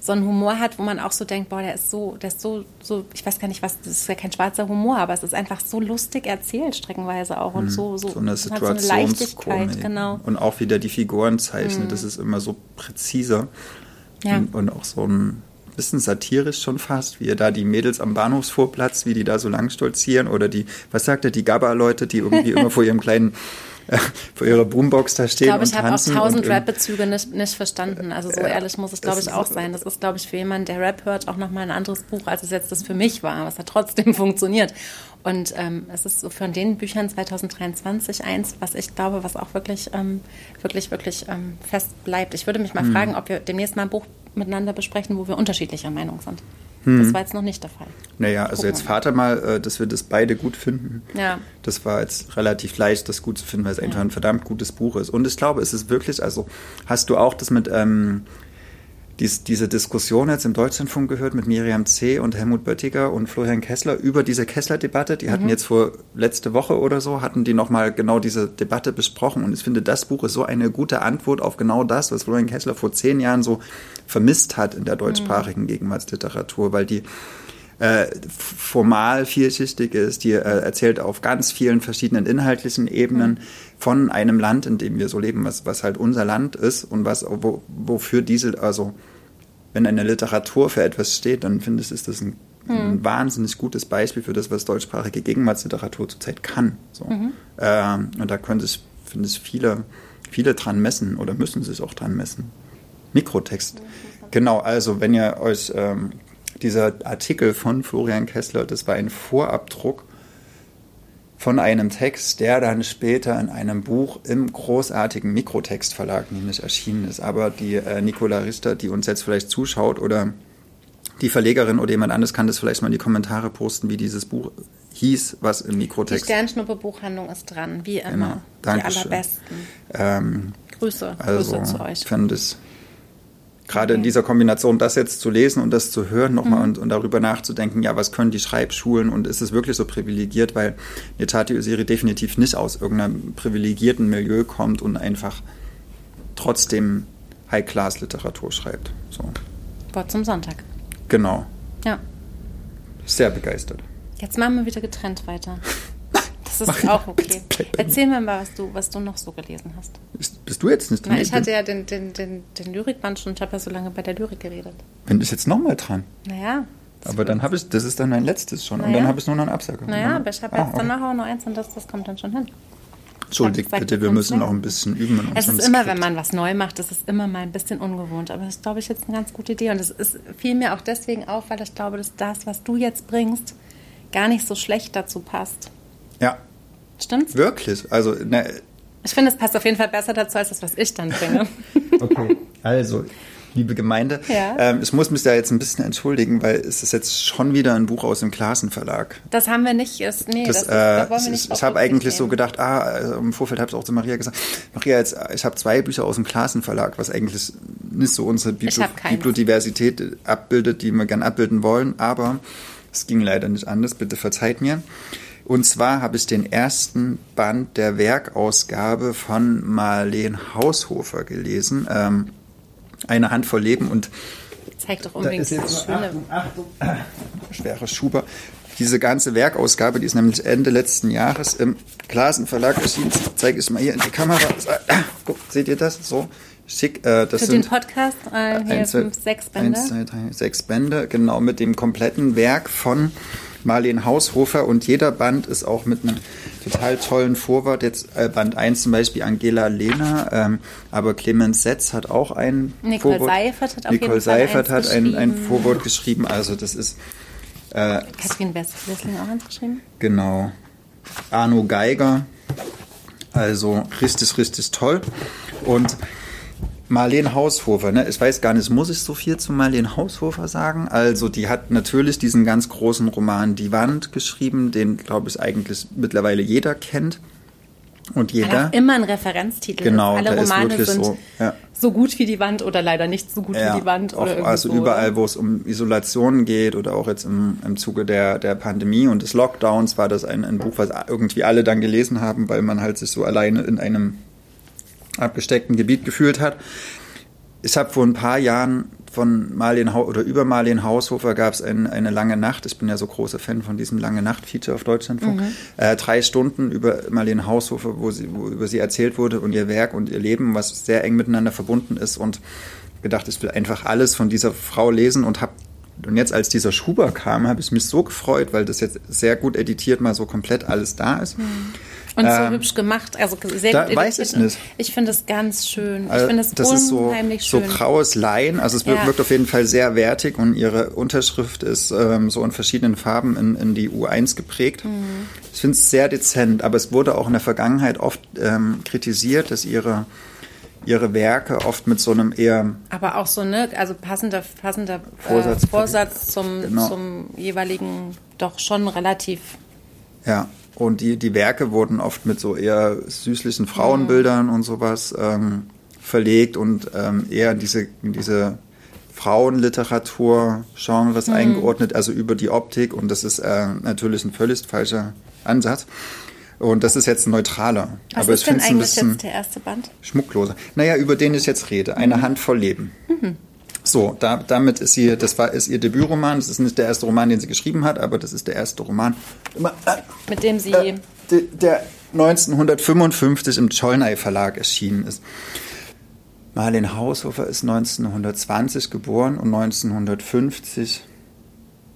so einen Humor hat, wo man auch so denkt, boah, der ist so, der ist so, so, ich weiß gar nicht, was, das ist ja kein schwarzer Humor, aber es ist einfach so lustig erzählt, streckenweise auch und mhm. so, so, so eine. So genau. Und auch wieder die Figuren zeichnen, mhm. das ist immer so präzise ja. und, und auch so ein bisschen satirisch schon fast, wie er da die Mädels am Bahnhofsvorplatz, wie die da so lang stolzieren oder die, was sagt er, die Gabba-Leute, die irgendwie immer vor ihrem kleinen äh, vor ihrer Boombox da stehen. Ich glaube, ich habe auch tausend Rap-Bezüge nicht, nicht verstanden. Also so ja, ehrlich muss es, glaube ich, auch sein. Das ist, glaube ich, für jemanden, der Rap hört, auch nochmal ein anderes Buch, als es jetzt das für mich war, was hat trotzdem funktioniert. Und ähm, es ist so von den Büchern 2023 eins, was ich glaube, was auch wirklich, ähm, wirklich, wirklich ähm, fest bleibt. Ich würde mich mal mhm. fragen, ob wir demnächst mal ein Buch miteinander besprechen, wo wir unterschiedlicher Meinung sind. Hm. Das war jetzt noch nicht der Fall. Naja, also jetzt Vater mal, äh, dass wir das beide gut finden. Ja. Das war jetzt relativ leicht, das gut zu finden, weil es ja. einfach ein verdammt gutes Buch ist. Und ich glaube, es ist wirklich, also hast du auch das mit ähm, dies, diese Diskussion jetzt im Deutschlandfunk gehört mit Miriam C. und Helmut Böttiger und Florian Kessler über diese Kessler-Debatte. Die hatten mhm. jetzt vor letzte Woche oder so, hatten die nochmal genau diese Debatte besprochen. Und ich finde, das Buch ist so eine gute Antwort auf genau das, was Florian Kessler vor zehn Jahren so vermisst hat in der deutschsprachigen mhm. Gegenwartsliteratur, weil die äh, formal vielschichtig ist, die äh, erzählt auf ganz vielen verschiedenen inhaltlichen Ebenen mhm. von einem Land, in dem wir so leben, was, was halt unser Land ist und was, wo, wofür diese, also wenn eine Literatur für etwas steht, dann finde ich, ist das ein, mhm. ein wahnsinnig gutes Beispiel für das, was deutschsprachige Gegenwartsliteratur zurzeit kann. So. Mhm. Ähm, und da könnte ich, finde ich, viele, viele dran messen oder müssen sich auch dran messen. Mikrotext. Genau, also wenn ihr euch ähm, dieser Artikel von Florian Kessler, das war ein Vorabdruck von einem Text, der dann später in einem Buch im großartigen Mikrotextverlag nämlich erschienen ist. Aber die äh, Nicola Richter, die uns jetzt vielleicht zuschaut oder die Verlegerin oder jemand anderes kann das vielleicht mal in die Kommentare posten, wie dieses Buch hieß, was im Mikrotext. Die Sternschnuppe-Buchhandlung ist dran, wie immer. Genau. Dankeschön. Die allerbesten. Ähm, Grüße, also, Grüße zu euch. Finde es gerade in dieser Kombination, das jetzt zu lesen und das zu hören nochmal und, und darüber nachzudenken, ja, was können die Schreibschulen und ist es wirklich so privilegiert, weil Netati Usiri definitiv nicht aus irgendeinem privilegierten Milieu kommt und einfach trotzdem High-Class-Literatur schreibt. So. Wort zum Sonntag. Genau. Ja. Sehr begeistert. Jetzt machen wir wieder getrennt weiter. Das Mach ist ich auch okay. Erzähl mir mal, was du, was du noch so gelesen hast. Bist, bist du jetzt nicht dran? Na, ich hatte ja den, den, den, den Lyrikband schon, ich habe ja so lange bei der Lyrik geredet. bin ich jetzt nochmal dran. Naja. Aber dann habe ich, das ist dann mein letztes schon. Und Naja. dann habe ich nur noch einen Absager. Naja, aber ich habe Ah, jetzt okay. danach auch noch eins und das, das kommt dann schon hin. Entschuldigt Sag- sag bitte, wir müssen noch ein bisschen üben. In Es ist immer, Skript. wenn man was neu macht, das ist immer mal ein bisschen ungewohnt. Aber das ist, glaube ich, jetzt eine ganz gute Idee. Und es ist, fiel mir auch deswegen auf, weil ich glaube, dass das, was du jetzt bringst, gar nicht so schlecht dazu passt. Ja, Stimmt's? wirklich. Also, ne, Ich finde, es passt auf jeden Fall besser dazu, als das, was ich dann bringe. Okay, also, liebe Gemeinde, Ja. ähm, ich muss mich da jetzt ein bisschen entschuldigen, weil es ist jetzt schon wieder ein Buch aus dem Klassenverlag. Das haben wir nicht. Ist, nee, Das, das, ist, da äh, wollen wir ich nicht ich habe eigentlich so Rücksicht gedacht, ah, also im Vorfeld habe ich auch zu Maria gesagt, Maria, jetzt, ich habe zwei Bücher aus dem Klassenverlag, was eigentlich nicht so unsere keins. Bibliodiversität abbildet, die wir gern abbilden wollen, aber es ging leider nicht anders, bitte verzeiht mir. Und zwar habe ich den ersten Band der Werkausgabe von Marleen Haushofer gelesen, ähm, eine Handvoll Leben und nehmen. Zeig doch da unbedingt ist jetzt das Schöne. Achtung, Achtung, schwere Schuber. Diese ganze Werkausgabe, die ist nämlich Ende letzten Jahres im Glasenverlag erschienen. Zeige ich mal hier in die Kamera. Ah, guck, seht ihr das? So schick. Äh, das Für sind den Podcast äh, hier eins, fünf, sechs Bände. Eins, zwei, drei, sechs Bände, genau, mit dem kompletten Werk von Marleen Haushofer und jeder Band ist auch mit einem total tollen Vorwort. Jetzt äh, Band 1 zum Beispiel Angela Lehner, ähm, aber Clemens Setz hat auch ein Nicole Vorwort. Seifert hat auf Nicole jeden Fall Seifert hat ein, ein. Vorwort geschrieben, also das ist äh, Katrin Wessling auch eins geschrieben? Genau. Arno Geiger. Also richtig, richtig toll. Und Marlene Haushofer, ne? ich weiß gar nicht, muss ich so viel zu Marlene Haushofer sagen? Also die hat natürlich diesen ganz großen Roman Die Wand geschrieben, den, glaube ich, eigentlich mittlerweile jeder kennt. Und jeder. auch immer ein Referenztitel Genau. Alle Romane wirklich sind so, ja. so gut wie die Wand oder leider nicht so gut wie die Wand. auch, Oder also so, überall, oder? wo es um Isolation geht oder auch jetzt im, im Zuge der, der Pandemie und des Lockdowns war das ein, ein Buch, was irgendwie alle dann gelesen haben, weil man halt sich so alleine in einem abgesteckten Gebiet gefühlt hat. Ich habe vor ein paar Jahren von Marleen Hau oder über Marleen Haushofer gab es ein, eine lange Nacht. Ich bin ja so großer Fan von diesem lange Nacht-Feature auf Deutschlandfunk. Äh, drei Stunden über Marleen Haushofer, wo, sie, wo über sie erzählt wurde und ihr Werk und ihr Leben, was sehr eng miteinander verbunden ist. Und gedacht, ich will einfach alles von dieser Frau lesen und habe und jetzt, als dieser Schuber kam, habe ich mich so gefreut, weil das jetzt sehr gut editiert mal so komplett alles da ist. Und so Ähm, hübsch gemacht, also sehr da gut weiß ich nicht. Ich finde es ganz schön. Ich Also, finde es das ist so, unheimlich so schön. graues Lein. Also es wirkt, Ja. wirkt auf jeden Fall sehr wertig und ihre Unterschrift ist ähm, so in verschiedenen Farben in, in die U1 geprägt. Mhm. Ich finde es sehr dezent, aber es wurde auch in der Vergangenheit oft ähm, kritisiert, dass ihre, ihre Werke oft mit so einem eher Aber auch so, ne, also passender, passender Vorsatz- äh, Vorsatz zum, Genau. zum jeweiligen doch schon relativ. Ja, und die, die Werke wurden oft mit so eher süßlichen Frauenbildern und sowas ähm, verlegt und ähm, eher in diese, in diese Frauenliteratur-Genres eingeordnet, also über die Optik. Und das ist äh, natürlich ein völlig falscher Ansatz. Und das ist jetzt ein neutraler. Was Aber ich ist denn es ein eigentlich bisschen jetzt der erste Band? schmuckloser. Naja, über den ich jetzt rede. Eine Handvoll Leben. So, da, damit ist sie, das war, ist ihr Debütroman. Das ist nicht der erste Roman, den sie geschrieben hat, aber das ist der erste Roman. Äh, Mit dem sie. äh, de- der 1955 im Cholnay Verlag erschienen ist. Marlene Haushofer ist 1920 geboren und 1950,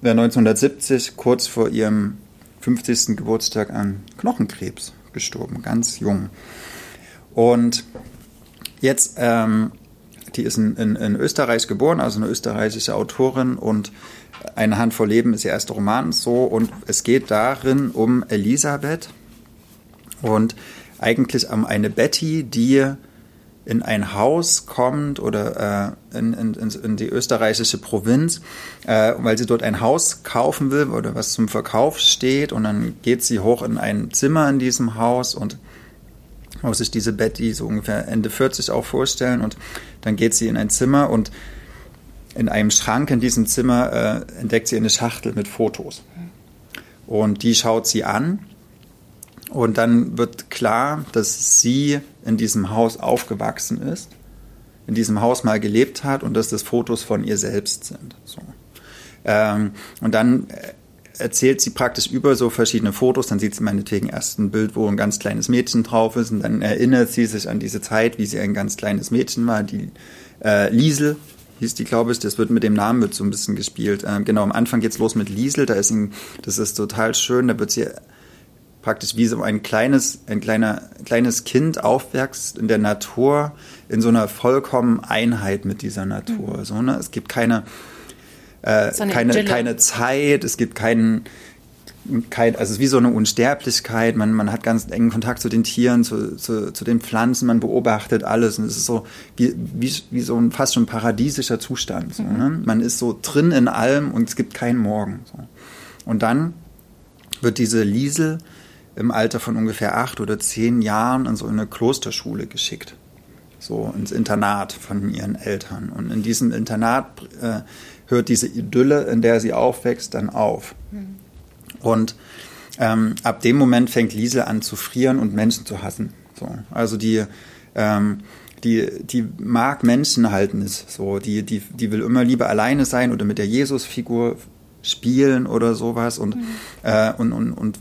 äh, 1970 kurz vor ihrem 50. Geburtstag an Knochenkrebs gestorben, ganz jung. Und jetzt, ähm, die ist in, in, in Österreich geboren, also eine österreichische Autorin und eine Handvoll Leben ist ihr erster Roman so und es geht darin um Elisabeth, Und eigentlich um eine Betty, die in ein Haus kommt oder äh, in, in, in, die österreichische Provinz, äh, weil sie dort ein Haus kaufen will oder was zum Verkauf steht. Und dann geht sie hoch in ein Zimmer in diesem Haus und muss sich diese Betty so ungefähr Ende 40 auch vorstellen. Und dann geht sie in ein Zimmer und in einem Schrank in diesem Zimmer äh, entdeckt sie eine Schachtel mit Fotos. Und die schaut sie an und dann wird klar, dass sie in diesem Haus aufgewachsen ist, in diesem Haus mal gelebt hat und dass das Fotos von ihr selbst sind. So. Ähm, und dann erzählt sie praktisch über so verschiedene Fotos. Dann sieht sie meinetwegen erst ein Bild, wo ein ganz kleines Mädchen drauf ist. Und dann erinnert sie sich an diese Zeit, wie sie ein ganz kleines Mädchen war. Die äh, Liesel hieß die, glaube ich. Das wird mit dem Namen wird so ein bisschen gespielt. Äh, genau, am Anfang geht's los mit Liesel. Da ist ein, das ist total schön. Da wird sie praktisch wie so ein kleines, ein kleiner, kleines Kind aufwächst in der Natur, in so einer vollkommen Einheit mit dieser Natur. Mhm. So, ne? Es gibt keine, äh, keine, keine Zeit, es gibt keinen, kein, also es ist wie so eine Unsterblichkeit, man, man hat ganz engen Kontakt zu den Tieren, zu, zu, zu den Pflanzen, man beobachtet alles und es ist so wie, wie, wie so ein fast schon paradiesischer Zustand. So, mhm. ne? Man ist so drin in allem und es gibt keinen Morgen. So. Und dann wird diese Liesel im Alter von ungefähr acht oder zehn Jahren in so eine Klosterschule geschickt. So ins Internat von ihren Eltern. Und in diesem Internat äh, hört diese Idylle, in der sie aufwächst, dann auf. Mhm. Und ähm, ab dem Moment fängt Liesel an zu frieren und Menschen zu hassen. So. Also die, ähm, die, die mag Menschen halten es so. Die, die, die will immer lieber alleine sein oder mit der Jesus-Figur spielen oder sowas und, mhm. äh, und, und, und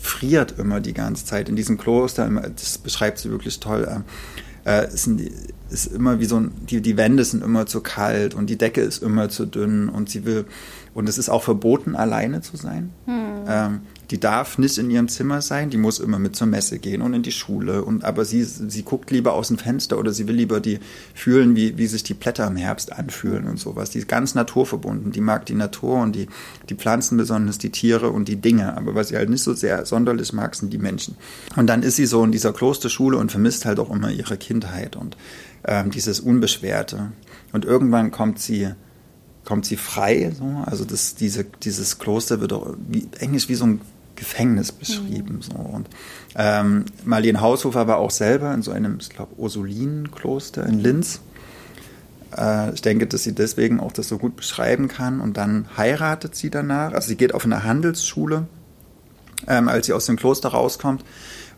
friert immer die ganze Zeit in diesem Kloster. Das beschreibt sie wirklich toll. Äh, ist, ein, ist immer wie so ein, die, die Wände sind immer zu kalt und die Decke ist immer zu dünn und sie will, und es ist auch verboten, alleine zu sein. Hm. Ähm, die darf nicht in ihrem Zimmer sein, die muss immer mit zur Messe gehen und in die Schule. Und, aber sie, sie guckt lieber aus dem Fenster oder sie will lieber die fühlen, wie, wie sich die Blätter im Herbst anfühlen und sowas. Die ist ganz naturverbunden. Die mag die Natur und die, die Pflanzen besonders, die Tiere und die Dinge. Aber was sie halt nicht so sehr sonderlich mag, sind die Menschen. Und dann ist sie so in dieser Klosterschule und vermisst halt auch immer ihre Kindheit und ähm, dieses Unbeschwerte. Und irgendwann kommt sie kommt sie frei. So. Also das, diese, dieses Kloster wird auch wie, Englisch wie so ein Gefängnis beschrieben. Mhm. So. Und ähm, Marlene Haushofer war auch selber in so einem, ich glaube, Ursulinenkloster in Linz. Äh, ich denke, dass sie deswegen auch das so gut beschreiben kann. Und dann heiratet sie danach. Also sie geht auf eine Handelsschule, ähm, als sie aus dem Kloster rauskommt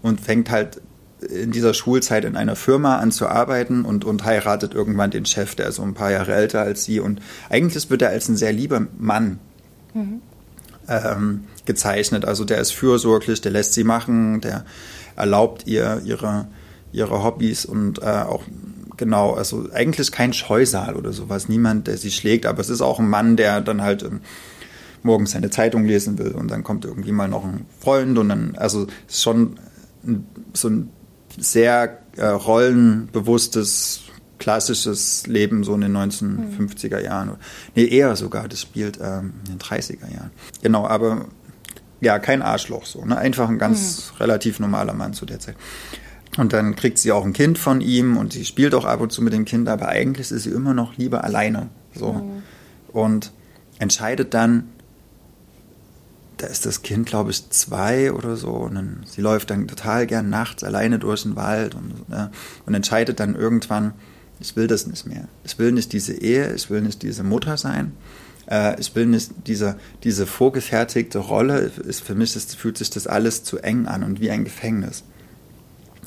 und fängt halt in dieser Schulzeit in einer Firma an zu arbeiten und, und heiratet irgendwann den Chef, der ist so ein paar Jahre älter als sie. Und eigentlich wird er als ein sehr lieber Mann mhm. ähm, gezeichnet. Also der ist fürsorglich, der lässt sie machen, der erlaubt ihr ihre, ihre Hobbys und äh, auch genau, also eigentlich kein Scheusal oder sowas, niemand, der sie schlägt, aber es ist auch ein Mann, der dann halt ähm, morgens seine Zeitung lesen will und dann kommt irgendwie mal noch ein Freund und dann, also es ist schon so ein sehr äh, rollenbewusstes klassisches Leben so in den 1950er Jahren. Nee, eher sogar, das spielt ähm, in den 30er Jahren. Genau, aber ja, kein Arschloch so, ne? Einfach ein ganz mhm. relativ normaler Mann zu der Zeit. Und dann kriegt sie auch ein Kind von ihm und sie spielt auch ab und zu mit dem Kind, aber eigentlich ist sie immer noch lieber alleine. So. Mhm. Und entscheidet dann, da ist das Kind, glaube ich, zwei oder so. Und dann, sie läuft dann total gern nachts alleine durch den Wald und, ja, und entscheidet dann irgendwann, ich will das nicht mehr. Ich will nicht diese Ehe, ich will nicht diese Mutter sein äh, ich will nicht diese, diese vorgefertigte Rolle, ist für mich ist, fühlt sich das alles zu eng an und wie ein Gefängnis.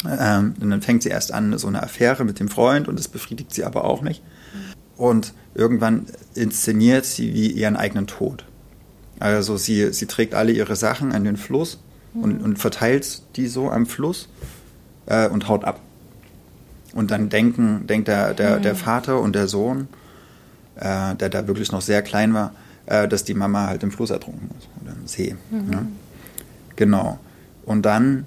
Ähm, und dann fängt sie erst an, so eine Affäre mit dem Freund und das befriedigt sie aber auch nicht. Und irgendwann inszeniert sie wie ihren eigenen Tod. Also sie, sie trägt alle ihre Sachen an den Fluss und, und verteilt die so am Fluss äh, und haut ab. Und dann denken, denkt der, der, der Vater und der Sohn, äh, der da wirklich noch sehr klein war, äh, dass die Mama halt im Fluss ertrunken ist oder im See. Mhm. Ja. Genau. Und dann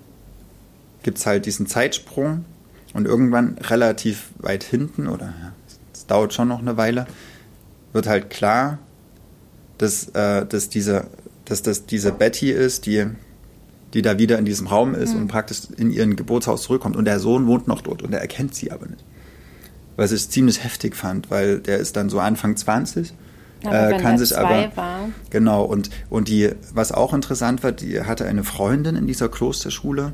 gibt es halt diesen Zeitsprung und irgendwann relativ weit hinten, oder ja, es dauert schon noch eine Weile, wird halt klar, dass, äh, dass, diese, dass das diese Betty ist, die die da wieder in diesem Raum ist mhm. und praktisch in ihren Geburtshaus zurückkommt. Und der Sohn wohnt noch dort und er erkennt sie aber nicht. Was ich ziemlich heftig fand, weil der ist dann so Anfang 20. Aber äh, kann sich aber war. genau und und die was auch interessant war, die hatte eine Freundin in dieser Klosterschule,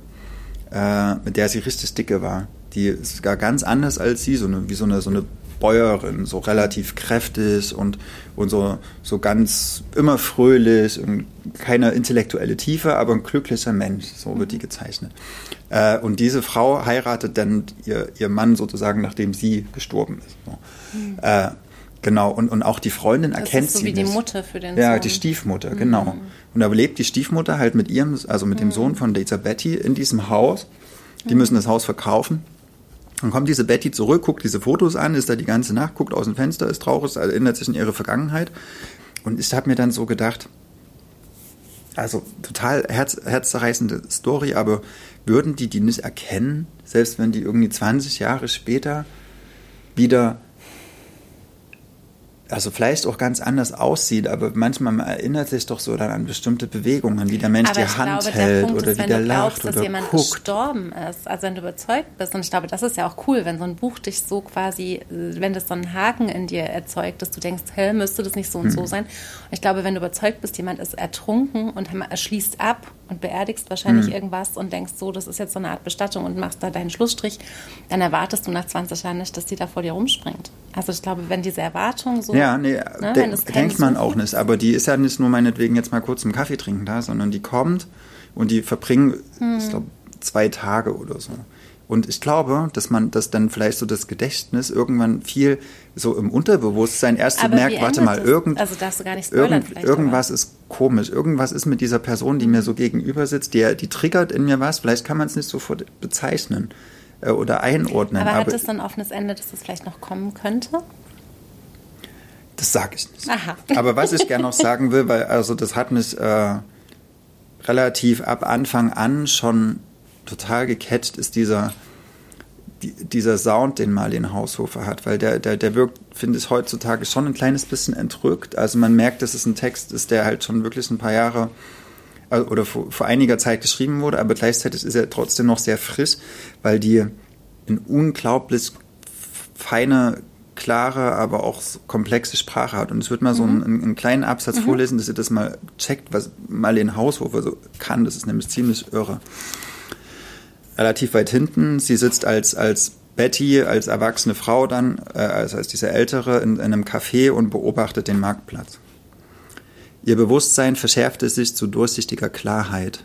äh, mit der sie richtig dicke war. Die ist gar ganz anders als sie, so eine wie so eine so eine Bäuerin, so relativ kräftig und, und so, so ganz immer fröhlich und keine intellektuelle Tiefe, aber ein glücklicher Mensch, so wird die gezeichnet. Äh, und diese Frau heiratet dann ihr, ihr Mann sozusagen, nachdem sie gestorben ist. So. Mhm. Äh, genau, und, und auch die Freundin das erkennt ist so sie. wie nicht. die Mutter für den Ja, Sohn. die Stiefmutter, mhm. genau. Und da lebt die Stiefmutter halt mit ihrem, also mit mhm. dem Sohn von dieser Betty in diesem Haus. Die mhm. müssen das Haus verkaufen. Dann kommt diese Betty zurück, guckt diese Fotos an, ist da die ganze Nacht, guckt aus dem Fenster, ist traurig, erinnert sich an ihre Vergangenheit. Und ich habe mir dann so gedacht, also total herz, herzzerreißende Story, aber würden die die nicht erkennen, selbst wenn die irgendwie 20 Jahre später wieder also vielleicht auch ganz anders aussieht, aber manchmal erinnert sich doch so dann an bestimmte Bewegungen, wie der Mensch aber die Hand glaube, hält oder ist, wie der lacht glaubst, oder dass jemand guckt. gestorben ist, also wenn du überzeugt bist und ich glaube, das ist ja auch cool, wenn so ein Buch dich so quasi, wenn das so einen Haken in dir erzeugt, dass du denkst, hä, müsste das nicht so und hm. so sein. Und ich glaube, wenn du überzeugt bist, jemand ist ertrunken und er schließt ab und beerdigst wahrscheinlich hm. irgendwas und denkst so, das ist jetzt so eine Art Bestattung und machst da deinen Schlussstrich, dann erwartest du nach 20 Jahren nicht, dass die da vor dir rumspringt. Also ich glaube, wenn diese Erwartung so ja, nee, ne, de denkt man auch nicht. Aber die ist ja nicht nur meinetwegen jetzt mal kurz im Kaffee trinken da, sondern die kommt und die verbringen, hm. ich glaube, zwei Tage oder so. Und ich glaube, dass man, dass dann vielleicht so das Gedächtnis irgendwann viel so im Unterbewusstsein erst so merkt, warte mal, irgend, also irgend, irgendwas aber. ist komisch, irgendwas ist mit dieser Person, die mir so gegenüber sitzt, die, die triggert in mir was, vielleicht kann man es nicht sofort bezeichnen äh, oder einordnen. Aber, aber hat es ein offenes Ende, dass es das vielleicht noch kommen könnte? Das sage ich nicht. Aha. Aber was ich gerne noch sagen will, weil also das hat mich äh, relativ ab Anfang an schon total gecatcht, ist dieser, die, dieser Sound, den Marlene Haushofer hat, weil der, der, der wirkt, finde ich, heutzutage schon ein kleines bisschen entrückt. Also man merkt, dass es ein Text ist, der halt schon wirklich ein paar Jahre äh, oder vor, vor einiger Zeit geschrieben wurde, aber gleichzeitig ist er trotzdem noch sehr frisch, weil die eine unglaublich feine klare, aber auch komplexe Sprache hat. Und ich würde mal so einen, mhm. einen, kleinen Absatz mhm. vorlesen, dass ihr das mal checkt, was Marlene Haushofer so kann. Das ist nämlich ziemlich irre. Relativ weit hinten, sie sitzt als, als Betty, als erwachsene Frau dann, äh, also als diese Ältere, in, in einem Café und beobachtet den Marktplatz. Ihr Bewusstsein verschärfte sich zu durchsichtiger Klarheit.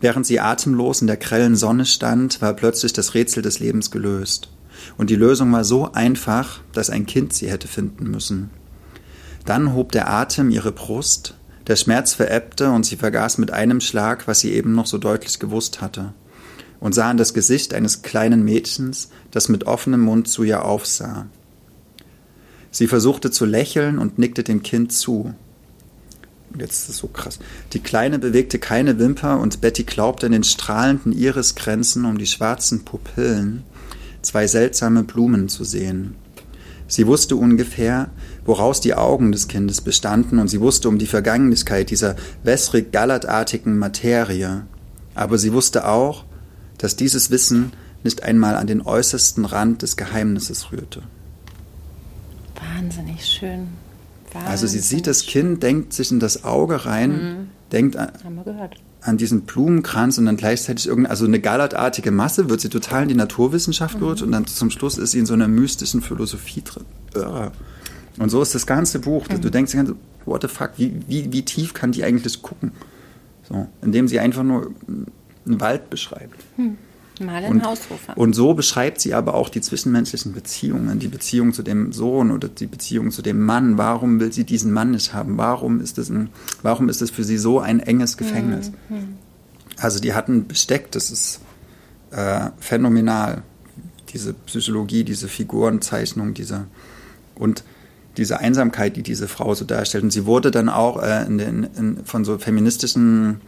Während sie atemlos in der grellen Sonne stand, war plötzlich das Rätsel des Lebens gelöst. Und die Lösung war so einfach, dass ein Kind sie hätte finden müssen. Dann hob der Atem ihre Brust, der Schmerz verebbte und sie vergaß mit einem Schlag, was sie eben noch so deutlich gewusst hatte, und sah in das Gesicht eines kleinen Mädchens, das mit offenem Mund zu ihr aufsah. Sie versuchte zu lächeln und nickte dem Kind zu. Jetzt ist es so krass. Die Kleine bewegte keine Wimper und Betty glaubte in den strahlenden Irisgrenzen um die schwarzen Pupillen, zwei seltsame Blumen zu sehen. Sie wusste ungefähr, woraus die Augen des Kindes bestanden, und sie wusste um die Vergangenlichkeit dieser wässrig gallertartigen Materie. Aber sie wusste auch, dass dieses Wissen nicht einmal an den äußersten Rand des Geheimnisses rührte. Wahnsinnig schön. Wahnsinnig also sie sieht das Kind, denkt sich in das Auge rein, mhm. denkt an, Haben wir gehört an diesen Blumenkranz und dann gleichzeitig irgendeine, also eine gallertartige Masse, wird sie total in die Naturwissenschaft mhm. und dann zum Schluss ist sie in so einer mystischen Philosophie drin. Und so ist das ganze Buch. Mhm. Du denkst dir, what the fuck, wie, wie, wie tief kann die eigentlich gucken? So, indem sie einfach nur einen Wald beschreibt. Mhm. Mal ein Haushofer. Und so beschreibt sie aber auch die zwischenmenschlichen Beziehungen, die Beziehung zu dem Sohn oder die Beziehung zu dem Mann. Warum will sie diesen Mann nicht haben? Warum ist das, ein, warum ist das für sie so ein enges Gefängnis? Mhm. Also die hatten Besteck, das ist äh, phänomenal. Diese Psychologie, diese Figurenzeichnung, diese und diese Einsamkeit, die diese Frau so darstellt. Und sie wurde dann auch äh, in den, in, von so feministischen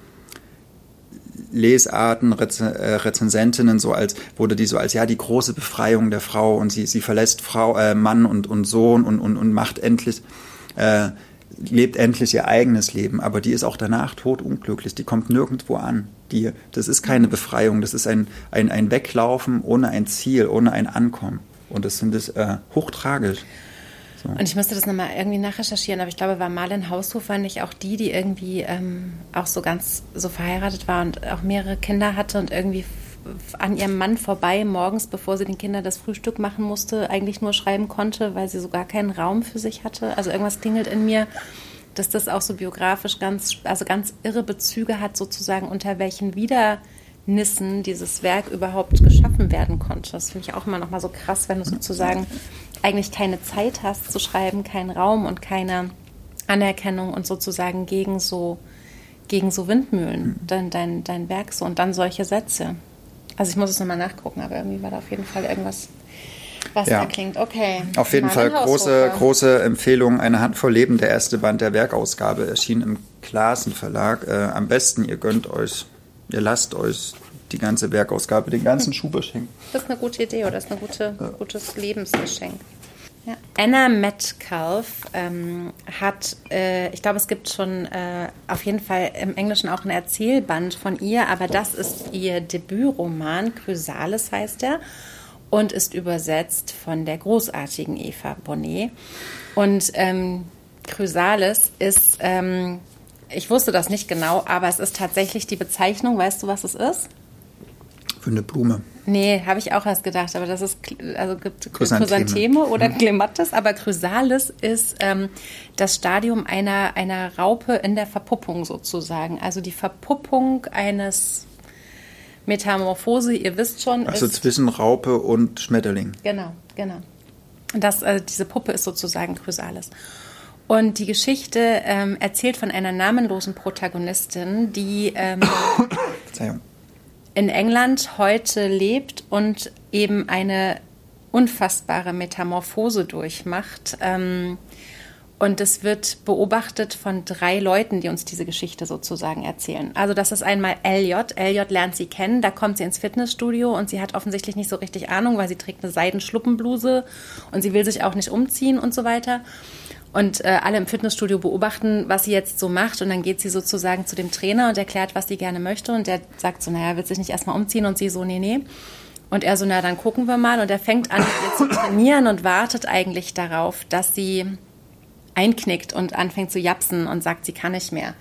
Lesarten, Rez äh, Rezensentinnen so als, wurde die so als, ja, die große Befreiung der Frau und sie, sie verlässt Frau, äh, Mann und, und Sohn und, und, und macht endlich äh, lebt endlich ihr eigenes Leben, aber die ist auch danach totunglücklich, die kommt nirgendwo an. Die, das ist keine Befreiung, das ist ein, ein, ein Weglaufen ohne ein Ziel, ohne ein Ankommen. Und das finde ich äh, hochtragisch. Und ich musste das nochmal irgendwie nachrecherchieren, aber ich glaube, war Marlen Haushof war nicht auch die, die irgendwie ähm, auch so ganz so verheiratet war und auch mehrere Kinder hatte und irgendwie an ihrem Mann vorbei morgens, bevor sie den Kindern das Frühstück machen musste, eigentlich nur schreiben konnte, weil sie so gar keinen Raum für sich hatte. Also irgendwas klingelt in mir, dass das auch so biografisch ganz, also ganz irre Bezüge hat, sozusagen unter welchen Widernissen dieses Werk überhaupt geschaffen werden konnte. Das finde ich auch immer noch mal so krass, wenn du sozusagen eigentlich keine Zeit hast zu schreiben, keinen Raum und keine Anerkennung und sozusagen gegen so gegen so Windmühlen, dein, dein, dein Werk so und dann solche Sätze. Also ich muss es nochmal nachgucken, aber irgendwie war da auf jeden Fall irgendwas, was ja. da klingt. Okay. Auf jeden Fall große, große Empfehlung. Eine Handvoll Leben, der erste Band der Werkausgabe erschien im Klassen Verlag. Äh, am besten, ihr gönnt euch, ihr lasst euch die ganze Werkausgabe, den ganzen Schuber schenken. Das ist eine gute Idee oder das ist ein gute, ja. gutes Lebensgeschenk. Ja. Anna Metcalf ähm, hat, äh, ich glaube, es gibt schon äh, auf jeden Fall im Englischen auch ein Erzählband von ihr, aber das ist ihr Debütroman, Chrysalis heißt er, und ist übersetzt von der großartigen Eva Bonnet. Und ähm, Chrysalis ist, ähm, ich wusste das nicht genau, aber es ist tatsächlich die Bezeichnung, weißt du, was es ist? Für eine Blume. Nee, habe ich auch erst gedacht, aber das ist, also gibt Chrysantheme, Chrysantheme oder hm. Clematis, aber Chrysalis ist ähm, das Stadium einer, einer Raupe in der Verpuppung sozusagen. Also die Verpuppung eines Metamorphose, ihr wisst schon. Also zwischen Raupe und Schmetterling. Genau, genau. Das, also diese Puppe ist sozusagen Chrysalis. Und die Geschichte ähm, erzählt von einer namenlosen Protagonistin, die ähm, Verzeihung in England heute lebt und eben eine unfassbare Metamorphose durchmacht. Ähm, und es wird beobachtet von drei Leuten, die uns diese Geschichte sozusagen erzählen. Also das ist einmal Elliot. Elliot lernt sie kennen, da kommt sie ins Fitnessstudio und sie hat offensichtlich nicht so richtig Ahnung, weil sie trägt eine Seidenschluppenbluse und sie will sich auch nicht umziehen und so weiter und äh, alle im Fitnessstudio beobachten, was sie jetzt so macht. Und dann geht sie sozusagen zu dem Trainer und erklärt, was sie gerne möchte. Und der sagt so, naja, will sich nicht erstmal umziehen? Und sie so, nee, nee. Und er so, na, dann gucken wir mal. Und er fängt an, mit ihr zu trainieren und wartet eigentlich darauf, dass sie einknickt und anfängt zu japsen und sagt, sie kann nicht mehr.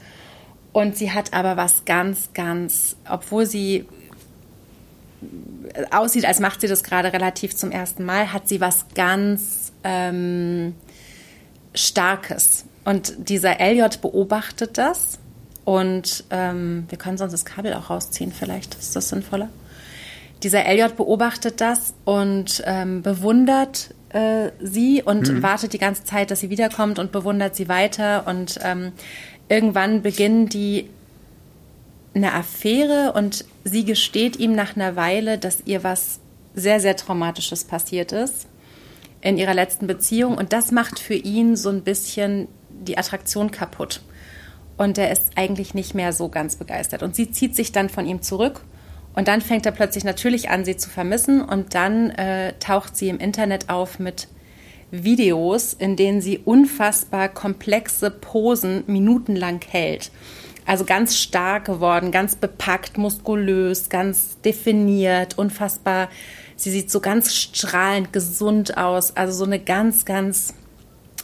Und sie hat aber was ganz, ganz, obwohl sie aussieht, als macht sie das gerade relativ zum ersten Mal, hat sie was ganz ähm, Starkes. Und dieser Elliot beobachtet das und ähm, wir können sonst das Kabel auch rausziehen, vielleicht ist das sinnvoller. Dieser Elliot beobachtet das und ähm, bewundert äh, sie und mhm. wartet die ganze Zeit, dass sie wiederkommt und bewundert sie weiter. Und ähm, irgendwann beginnen die eine Affäre und sie gesteht ihm nach einer Weile, dass ihr was sehr, sehr Traumatisches passiert ist in ihrer letzten Beziehung und das macht für ihn so ein bisschen die Attraktion kaputt. Und er ist eigentlich nicht mehr so ganz begeistert. Und sie zieht sich dann von ihm zurück und dann fängt er plötzlich natürlich an, sie zu vermissen und dann äh, taucht sie im Internet auf mit Videos, in denen sie unfassbar komplexe Posen minutenlang hält. Also ganz stark geworden, ganz bepackt, muskulös, ganz definiert, unfassbar Sie sieht so ganz strahlend gesund aus. Also so eine ganz, ganz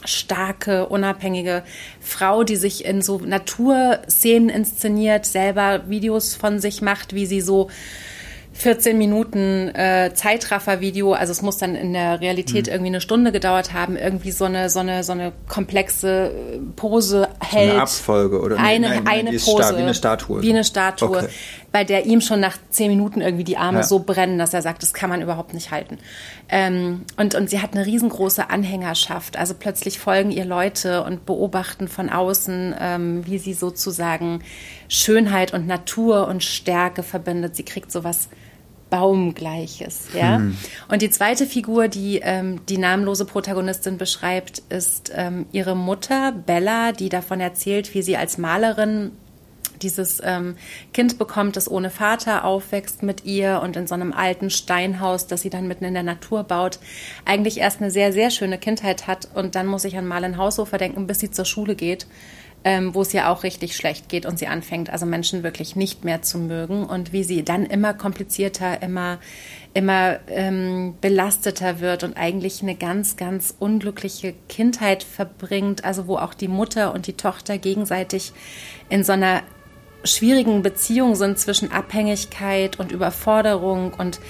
starke, unabhängige Frau, die sich in so Naturszenen inszeniert, selber Videos von sich macht, wie sie so 14 Minuten äh, Zeitraffer-Video, also es muss dann in der Realität mhm. irgendwie eine Stunde gedauert haben, irgendwie so eine, so eine, so eine komplexe äh, Pose hält. Eine Abfolge oder eine, nein, nein, eine Pose. wie eine Statue. Wie eine Statue, okay. bei der ihm schon nach 10 Minuten irgendwie die Arme ja. so brennen, dass er sagt, das kann man überhaupt nicht halten. Ähm, und, und sie hat eine riesengroße Anhängerschaft, also plötzlich folgen ihr Leute und beobachten von außen, ähm, wie sie sozusagen Schönheit und Natur und Stärke verbindet. Sie kriegt sowas Baumgleiches. Ja? Hm. Und die zweite Figur, die ähm, die namenlose Protagonistin beschreibt, ist ähm, ihre Mutter Bella, die davon erzählt, wie sie als Malerin dieses ähm, Kind bekommt, das ohne Vater aufwächst mit ihr und in so einem alten Steinhaus, das sie dann mitten in der Natur baut, eigentlich erst eine sehr, sehr schöne Kindheit hat und dann muss ich an Marlen Haushofer denken, bis sie zur Schule geht, ähm, wo es ja auch richtig schlecht geht und sie anfängt, also Menschen wirklich nicht mehr zu mögen und wie sie dann immer komplizierter, immer, immer ähm, belasteter wird und eigentlich eine ganz, ganz unglückliche Kindheit verbringt, also wo auch die Mutter und die Tochter gegenseitig in so einer schwierigen Beziehung sind zwischen Abhängigkeit und Überforderung und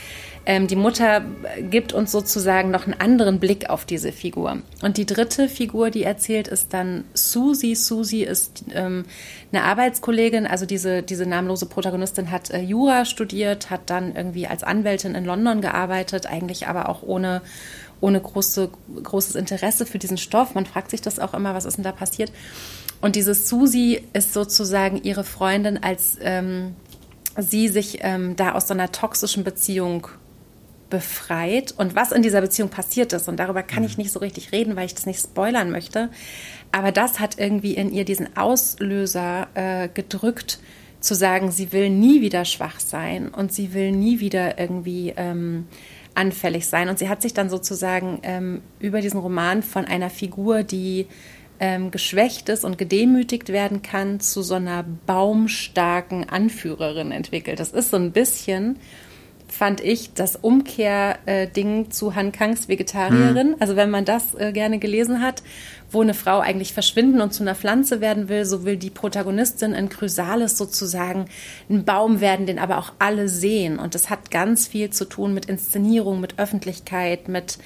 ähm, die Mutter gibt uns sozusagen noch einen anderen Blick auf diese Figur. Und die dritte Figur, die erzählt, ist dann Susi. Susi ist ähm, eine Arbeitskollegin, also diese, diese namenlose Protagonistin hat äh, Jura studiert, hat dann irgendwie als Anwältin in London gearbeitet, eigentlich aber auch ohne ohne große, großes Interesse für diesen Stoff. Man fragt sich das auch immer, was ist denn da passiert? Und diese Susi ist sozusagen ihre Freundin, als ähm, sie sich ähm, da aus so einer toxischen Beziehung befreit und was in dieser Beziehung passiert ist. Und darüber kann ich mhm. nicht so richtig reden, weil ich das nicht spoilern möchte. Aber das hat irgendwie in ihr diesen Auslöser äh, gedrückt, zu sagen, sie will nie wieder schwach sein und sie will nie wieder irgendwie ähm, anfällig sein. Und sie hat sich dann sozusagen ähm, über diesen Roman von einer Figur, die ähm, geschwächt ist und gedemütigt werden kann, zu so einer baumstarken Anführerin entwickelt. Das ist so ein bisschen fand ich das Umkehrding zu Han Kangs Vegetarierin. Mhm. Also wenn man das äh, gerne gelesen hat, wo eine Frau eigentlich verschwinden und zu einer Pflanze werden will, so will die Protagonistin in Chrysalis sozusagen ein Baum werden, den aber auch alle sehen. Und das hat ganz viel zu tun mit Inszenierung, mit Öffentlichkeit, mit,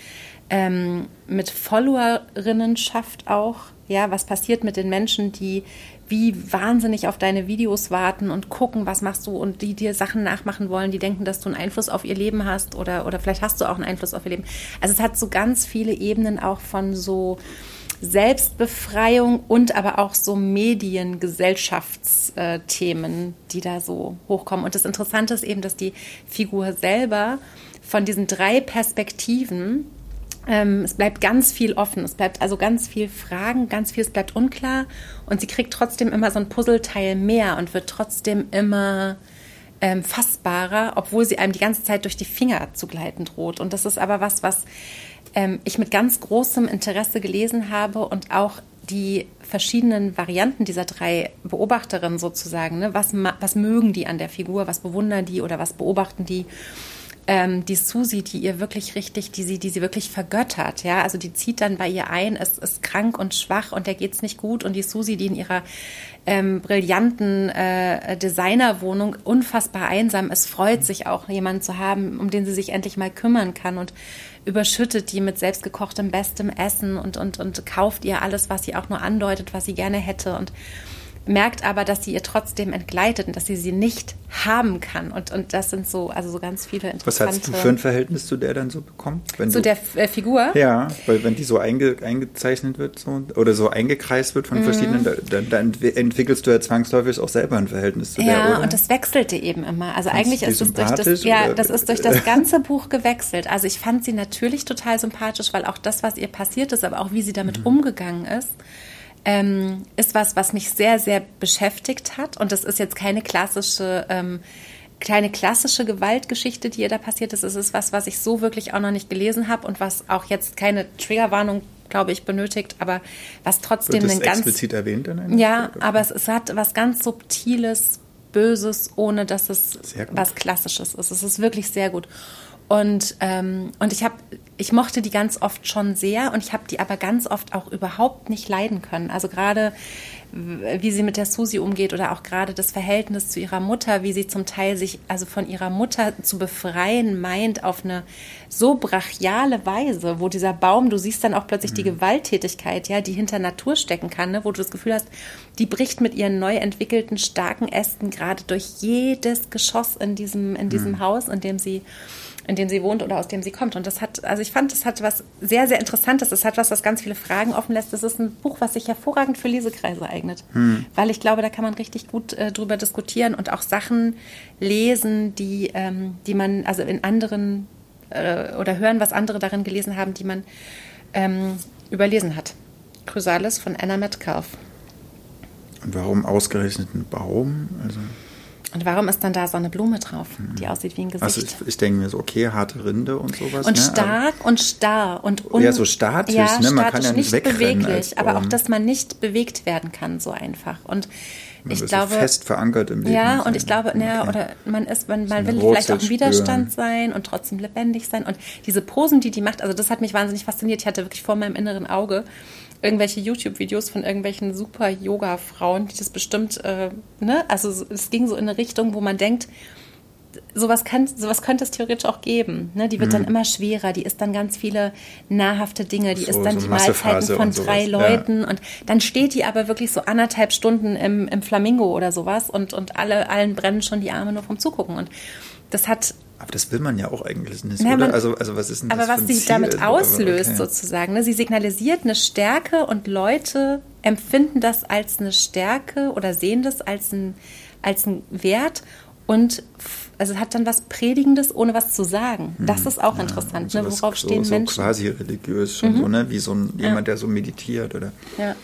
ähm, mit Followerinnenschaft auch. Ja, was passiert mit den Menschen, die wie wahnsinnig auf deine Videos warten und gucken, was machst du und die dir Sachen nachmachen wollen, die denken, dass du einen Einfluss auf ihr Leben hast oder, oder vielleicht hast du auch einen Einfluss auf ihr Leben. Also es hat so ganz viele Ebenen auch von so Selbstbefreiung und aber auch so Mediengesellschaftsthemen, die da so hochkommen. Und das Interessante ist eben, dass die Figur selber von diesen drei Perspektiven ähm, es bleibt ganz viel offen. Es bleibt also ganz viel Fragen, ganz viel, es bleibt unklar. Und sie kriegt trotzdem immer so ein Puzzleteil mehr und wird trotzdem immer ähm, fassbarer, obwohl sie einem die ganze Zeit durch die Finger zu gleiten droht. Und das ist aber was, was ähm, ich mit ganz großem Interesse gelesen habe und auch die verschiedenen Varianten dieser drei Beobachterinnen sozusagen. Ne? Was, was mögen die an der Figur? Was bewundern die oder was beobachten die? Ähm, die Susi, die ihr wirklich richtig, die sie, die sie wirklich vergöttert, ja, also die zieht dann bei ihr ein, ist, ist krank und schwach und der geht's nicht gut und die Susi, die in ihrer ähm, brillanten äh, Designerwohnung unfassbar einsam ist, freut sich auch jemanden zu haben, um den sie sich endlich mal kümmern kann und überschüttet die mit selbstgekochtem bestem Essen und, und, und kauft ihr alles, was sie auch nur andeutet, was sie gerne hätte und merkt aber, dass sie ihr trotzdem entgleitet und dass sie sie nicht haben kann. Und, und das sind so, also so ganz viele interessante... Was hast du für ein Verhältnis zu der dann so bekommen? Wenn zu du, der äh, Figur? Ja, weil wenn die so einge, eingezeichnet wird so, oder so eingekreist wird von mhm. verschiedenen, dann, dann entwickelst du ja zwangsläufig auch selber ein Verhältnis zu ja, der, Ja, und das wechselte eben immer. Also fandst eigentlich ist es durch das, ja, das ist durch das ganze Buch gewechselt. Also ich fand sie natürlich total sympathisch, weil auch das, was ihr passiert ist, aber auch wie sie damit mhm. umgegangen ist, ähm, ist was, was mich sehr, sehr beschäftigt hat. Und das ist jetzt keine klassische, ähm, kleine klassische Gewaltgeschichte, die ihr da passiert ist. Es ist was, was ich so wirklich auch noch nicht gelesen habe und was auch jetzt keine Triggerwarnung glaube ich, benötigt, aber was trotzdem Wird das ganz explizit erwähnt in Ja, aber es, es, hat was ganz subtiles, Böses, ohne dass es was Klassisches ist. Es ist wirklich sehr gut. Und, ähm, und ich habe, ich mochte die ganz oft schon sehr und ich habe die aber ganz oft auch überhaupt nicht leiden können. Also gerade wie sie mit der Susi umgeht oder auch gerade das Verhältnis zu ihrer Mutter, wie sie zum Teil sich also von ihrer Mutter zu befreien meint auf eine so brachiale Weise, wo dieser Baum, du siehst dann auch plötzlich mhm. die Gewalttätigkeit, ja, die hinter Natur stecken kann, ne, wo du das Gefühl hast, die bricht mit ihren neu entwickelten starken Ästen gerade durch jedes Geschoss in diesem in diesem mhm. Haus, in dem sie in dem sie wohnt oder aus dem sie kommt. Und das hat, also ich fand, das hat was sehr, sehr Interessantes. Das hat was, was ganz viele Fragen offen lässt. Das ist ein Buch, was sich hervorragend für Lesekreise eignet. Hm. Weil ich glaube, da kann man richtig gut äh, drüber diskutieren und auch Sachen lesen, die, ähm, die man, also in anderen äh, oder hören, was andere darin gelesen haben, die man ähm, überlesen hat. Chrysalis von Anna Metcalf. Und warum ausgerechnet ein Baum? Also und warum ist dann da so eine Blume drauf, die aussieht wie ein Gesicht? Also ich, ich denke mir so, okay, harte Rinde und sowas. und ne? stark und starr und un Ja, so statisch, ja, ne? Man kann ja nicht nicht beweglich, aber auch, dass man nicht bewegt werden kann so einfach. Und Man ich glaube, fest verankert im Leben. ja, und sein. ich glaube, naja, Okay. oder man ist, man, man will vielleicht auch im Widerstand sein und trotzdem lebendig sein. Und diese Posen, die die macht, also das hat mich wahnsinnig fasziniert. Ich hatte wirklich vor meinem inneren Auge irgendwelche YouTube-Videos von irgendwelchen super Yoga-Frauen, die das bestimmt, äh, ne, also so- es ging so in eine Richtung, wo man denkt, sowas, kann, sowas könnte es theoretisch auch geben. Ne? Die wird dann immer schwerer, die isst dann ganz viele nahrhafte Dinge, die Mhm. So- isst dann so die Mahlzeiten von drei ja. Leuten und dann steht die aber wirklich so anderthalb Stunden im, im Flamingo oder sowas und, und alle, allen brennen schon die Arme nur vom Zugucken. Und das hat Aber das will man ja auch eigentlich nicht, Ja, oder? man- also, also was ist denn aber das was sie Ziel? damit Aber auslöst, okay. sozusagen, ne? sie signalisiert eine Stärke und Leute empfinden das als eine Stärke oder sehen das als ein, als ein Wert und also es hat dann was Predigendes, ohne was zu sagen. Das ist auch interessant. Ne? Hm. Sowas Worauf so, stehen so Menschen? Mhm. quasi religiös schon so, ne? Wie so ein, jemand, der so meditiert, oder? Ja.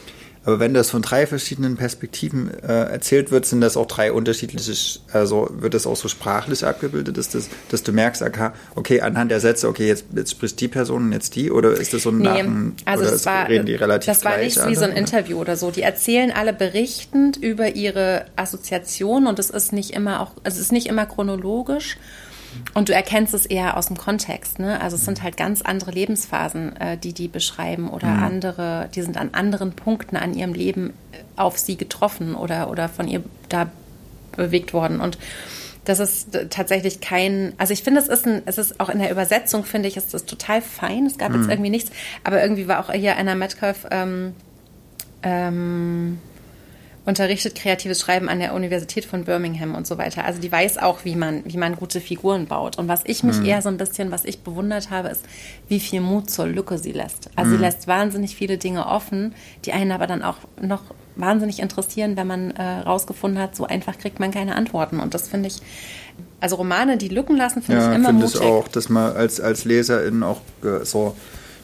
Aber wenn das von drei verschiedenen Perspektiven äh, erzählt wird, sind das auch drei unterschiedliche, Sch- also wird das auch so sprachlich abgebildet, dass, das, dass du merkst, okay, okay, anhand der Sätze, okay, jetzt, jetzt spricht die Person und jetzt die, oder ist das so ein Nee, Nachen, also oder es- war, reden die relativ das war nicht wie alle, so ein oder? Interview oder so. Die erzählen alle berichtend über ihre Assoziation und es ist nicht immer auch, also es ist nicht immer chronologisch. Und du erkennst es eher aus dem Kontext, ne? Also es sind halt ganz andere Lebensphasen, äh, die die beschreiben oder Mhm. andere, die sind an anderen Punkten an ihrem Leben äh, auf sie getroffen oder, oder von ihr da bewegt worden. Und das ist äh, tatsächlich kein, also ich finde, es ist ein, es ist auch in der Übersetzung, finde ich, ist das total fein. Es gab Mhm. jetzt irgendwie nichts, aber irgendwie war auch hier Anna Metcalf ähm, ähm, unterrichtet kreatives Schreiben an der Universität von Birmingham und so weiter. Also die weiß auch, wie man, wie man gute Figuren baut. Und was ich mich eher so ein bisschen, was ich bewundert habe, ist, wie viel Mut zur Lücke sie lässt. Also sie lässt wahnsinnig viele Dinge offen, die einen aber dann auch noch wahnsinnig interessieren, wenn man äh, rausgefunden hat, so einfach kriegt man keine Antworten. Und das finde ich, also Romane, die Lücken lassen, finde Ja, ich immer finde ich mutig. auch, dass man als, als Leserin auch äh, so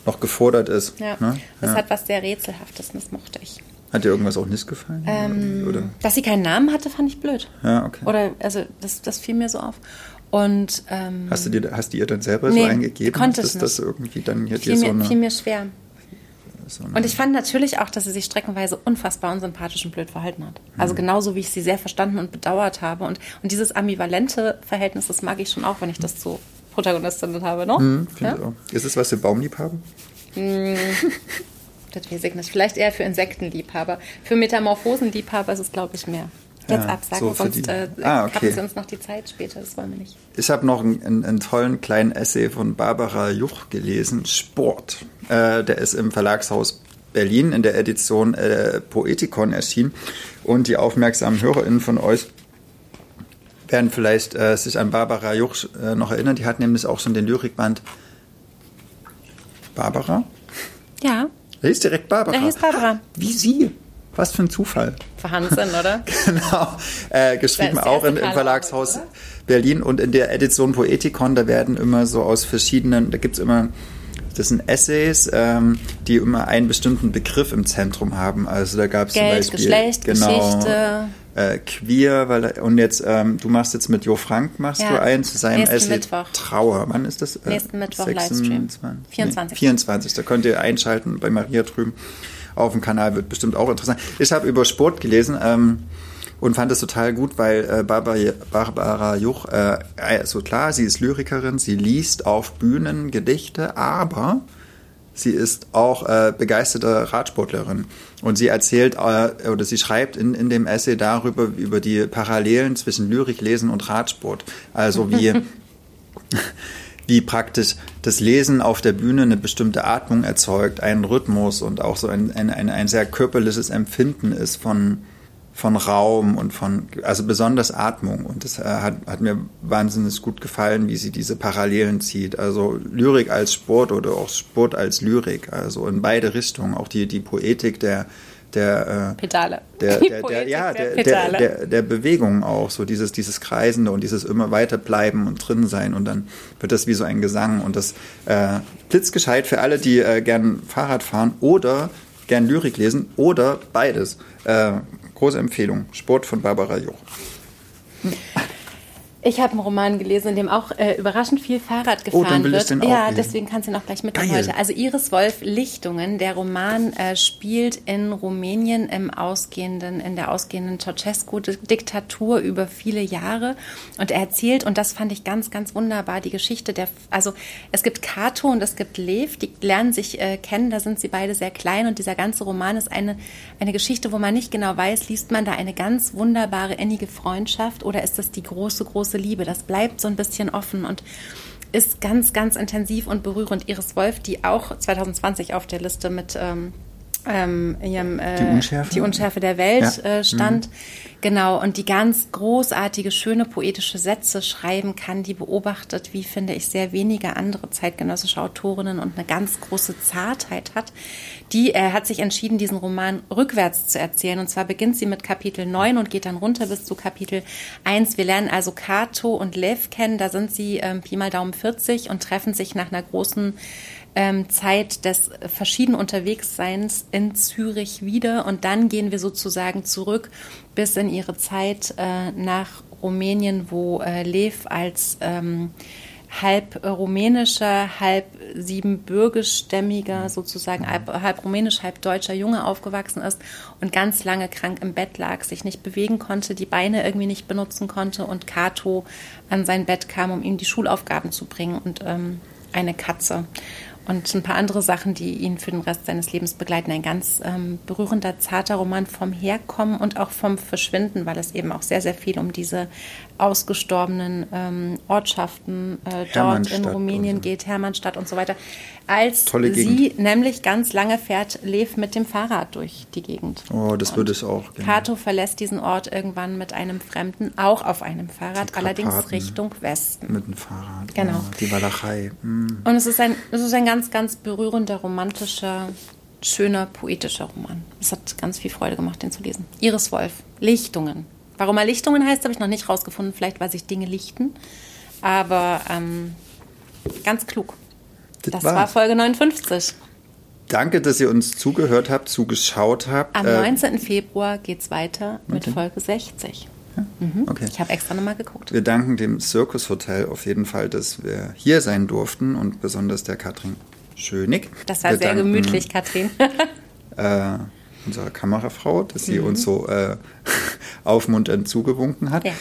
noch gefordert ist. Ja, Ne? das ja. hat was sehr Rätselhaftes das mochte ich. Hat dir irgendwas auch nicht gefallen? Ähm, Oder? Dass sie keinen Namen hatte, fand ich blöd. Ja, okay. Oder, also, das, das fiel mir so auf. Und ähm, Hast du dir, hast du ihr dann selber Nee, so eingegeben, konnte dass das irgendwie dann hier fiel, so mir, eine, fiel mir schwer. so eine Und ich fand natürlich auch, dass sie sich streckenweise unfassbar unsympathisch und blöd verhalten hat. Mhm. Also genauso, wie ich sie sehr verstanden und bedauert habe. Und, und dieses ambivalente Verhältnis, das mag ich schon auch, wenn ich das zu Protagonistinnen habe, ne? Hm, finde ja? Ist es was für Baumliebhaben? Ich nicht. Vielleicht eher für Insektenliebhaber. Für Metamorphosenliebhaber ist es, glaube ich, mehr. Jetzt Ja, absagen, so sonst äh, Ah, okay. kappen sie uns noch die Zeit später. Das wollen wir nicht. Ich habe noch einen, einen, einen tollen kleinen Essay von Barbara Juch gelesen, Sport. Äh, der ist im Verlagshaus Berlin in der Edition äh, Poetikon erschienen. Und die aufmerksamen HörerInnen von euch werden vielleicht äh, sich an Barbara Juch äh, noch erinnern. Die hat nämlich auch schon den Lyrikband Barbara? Ja, Er hieß direkt Barbara. Er hieß Barbara. Wie sie? Was für ein Zufall. Wahnsinn, oder? Genau. Äh, geschrieben auch im Karla Verlagshaus Arbeit, Berlin und in der Edition Poetikon, da werden immer so aus verschiedenen, da gibt es immer, das sind Essays, ähm, die immer einen bestimmten Begriff im Zentrum haben. Also da gab es zum Beispiel Geschlecht, Geschichte. Äh, queer, weil und jetzt ähm, du machst jetzt mit Jo Frank machst Ja, du eins zu seinem nächsten Essay Mittwoch. Trauer. Wann ist das? Äh, Nächsten Mittwoch Livestream. 26? 24. Nee, 24. Da könnt ihr einschalten bei Maria drüben auf dem Kanal, wird bestimmt auch interessant. Ich habe über Sport gelesen ähm, und fand es total gut, weil äh, Barbara, Barbara Juch, äh, also klar, sie ist Lyrikerin, sie liest auf Bühnen Gedichte, aber sie ist auch äh, begeisterte Radsportlerin. Und sie erzählt äh, oder sie schreibt in, in dem Essay darüber, über die Parallelen zwischen Lyriklesen und Radsport. Also wie wie praktisch das Lesen auf der Bühne eine bestimmte Atmung erzeugt, einen Rhythmus und auch so ein, ein, ein, ein sehr körperliches Empfinden ist von, von Raum und von, also besonders Atmung. Und das äh, hat, hat mir wahnsinnig gut gefallen, wie sie diese Parallelen zieht. Also Lyrik als Sport oder auch Sport als Lyrik. Also in beide Richtungen. Auch die, die Poetik der, der, äh, Pedale. der, der, der, ja, der, der, Pedale. der, der Bewegung auch, so dieses, dieses Kreisende und dieses immer weiter bleiben und drin sein und dann wird das wie so ein Gesang und das äh, blitzgescheit für alle, die äh, gern Fahrrad fahren oder gern Lyrik lesen oder beides. Äh, große Empfehlung. Sport von Barbara Joch. Ich habe einen Roman gelesen, in dem auch äh, überraschend viel Fahrrad gefahren oh, dann will wird. Ich den auch ja, lesen. deswegen kannst du noch gleich mitnehmen heute. Also Iris Wolf Lichtungen. Der Roman äh, spielt in Rumänien im ausgehenden, in der ausgehenden Ceausescu-Diktatur über viele Jahre. Und er erzählt, und das fand ich ganz, ganz wunderbar, die Geschichte der, also es gibt Kato und es gibt Lev, die lernen sich äh, kennen, da sind sie beide sehr klein und dieser ganze Roman ist eine, eine Geschichte, wo man nicht genau weiß, liest man da eine ganz wunderbare, innige Freundschaft oder ist das die große, große große Liebe. Das bleibt so ein bisschen offen und ist ganz, ganz intensiv und berührend. Iris Wolf, die auch 2020 auf der Liste mit ähm, ähm, ihrem, äh, die, Unschärfe? die, Unschärfe? der Welt ja. äh, stand. Mhm. Genau, und die ganz großartige, schöne poetische Sätze schreiben kann, die beobachtet, wie finde ich, sehr wenige andere zeitgenössische Autorinnen und eine ganz große Zartheit hat. Die er hat sich entschieden, diesen Roman rückwärts zu erzählen. Und zwar beginnt sie mit Kapitel 9 und geht dann runter bis zu Kapitel 1. Wir lernen also Kato und Lev kennen. Da sind sie ähm, Pi mal Daumen 40 und treffen sich nach einer großen ähm, Zeit des verschiedenen Unterwegsseins in Zürich wieder. Und dann gehen wir sozusagen zurück bis in ihre Zeit äh, nach Rumänien, wo äh, Lev als ähm, halb rumänischer, halb siebenbürgischstämmiger, sozusagen halb, halb, rumänisch, halb deutscher Junge aufgewachsen ist und ganz lange krank im Bett lag, sich nicht bewegen konnte, die Beine irgendwie nicht benutzen konnte und Kato an sein Bett kam, um ihm die Schulaufgaben zu bringen und ähm, eine Katze und ein paar andere Sachen, die ihn für den Rest seines Lebens begleiten. Ein ganz ähm, berührender, zarter Roman vom Herkommen und auch vom Verschwinden, weil es eben auch sehr, sehr viel um diese ausgestorbenen ähm, Ortschaften äh, dort in Rumänien so. geht, Hermannstadt und so weiter. Als sie nämlich ganz lange fährt, Lev mit dem Fahrrad durch die Gegend. Oh, das würde es auch. Genau. Kato verlässt diesen Ort irgendwann mit einem Fremden, auch auf einem Fahrrad, allerdings Richtung Westen. Mit dem Fahrrad. Genau. Oh, die Walachei. Mm. Und es ist, ein, es ist ein ganz, ganz berührender, romantischer, schöner, poetischer Roman. Es hat ganz viel Freude gemacht, den zu lesen. Iris Wolf, Lichtungen. Warum er Lichtungen heißt, habe ich noch nicht rausgefunden. Vielleicht, weil sich Dinge lichten. Aber ähm, ganz klug. Das, das war Folge 59. Danke, dass ihr uns zugehört habt, zugeschaut habt. Am 19. Äh, Februar geht es weiter mit Folge 60. Ja? Mhm. Okay. Ich habe extra nochmal geguckt. Wir danken dem Circus Hotel auf jeden Fall, dass wir hier sein durften und besonders der Katrin Schönig. Das war wir sehr danken, gemütlich, Katrin. äh, unserer Kamerafrau, dass sie mhm. uns so äh, aufmunternd zugewunken hat. Ja.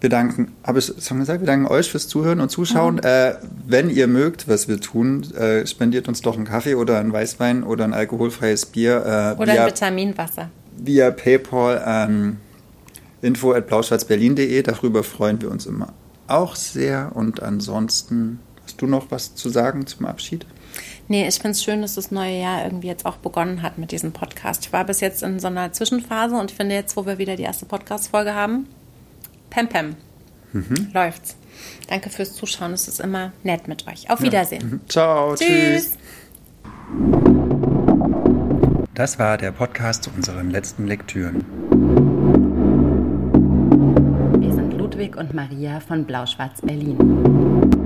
Wir danken, habe ich schon gesagt, wir danken euch fürs Zuhören und Zuschauen. Mhm. Äh, wenn ihr mögt, was wir tun, äh, spendiert uns doch einen Kaffee oder einen Weißwein oder ein alkoholfreies Bier. Äh, oder via, ein Vitaminwasser. Via PayPal an info at blauschwarzberlin.de. Darüber freuen wir uns immer auch sehr. Und ansonsten, hast du noch was zu sagen zum Abschied? Nee, ich finde es schön, dass das neue Jahr irgendwie jetzt auch begonnen hat mit diesem Podcast. Ich war bis jetzt in so einer Zwischenphase und ich finde jetzt, wo wir wieder die erste Podcast-Folge haben, Pem Pem. Mhm. Läuft's. Danke fürs Zuschauen. Es ist immer nett mit euch. Auf Wiedersehen. Ja. Mhm. Ciao. Tschüss. tschüss. Das war der Podcast zu unseren letzten Lektüren. Wir sind Ludwig und Maria von Blau-Schwarz Berlin.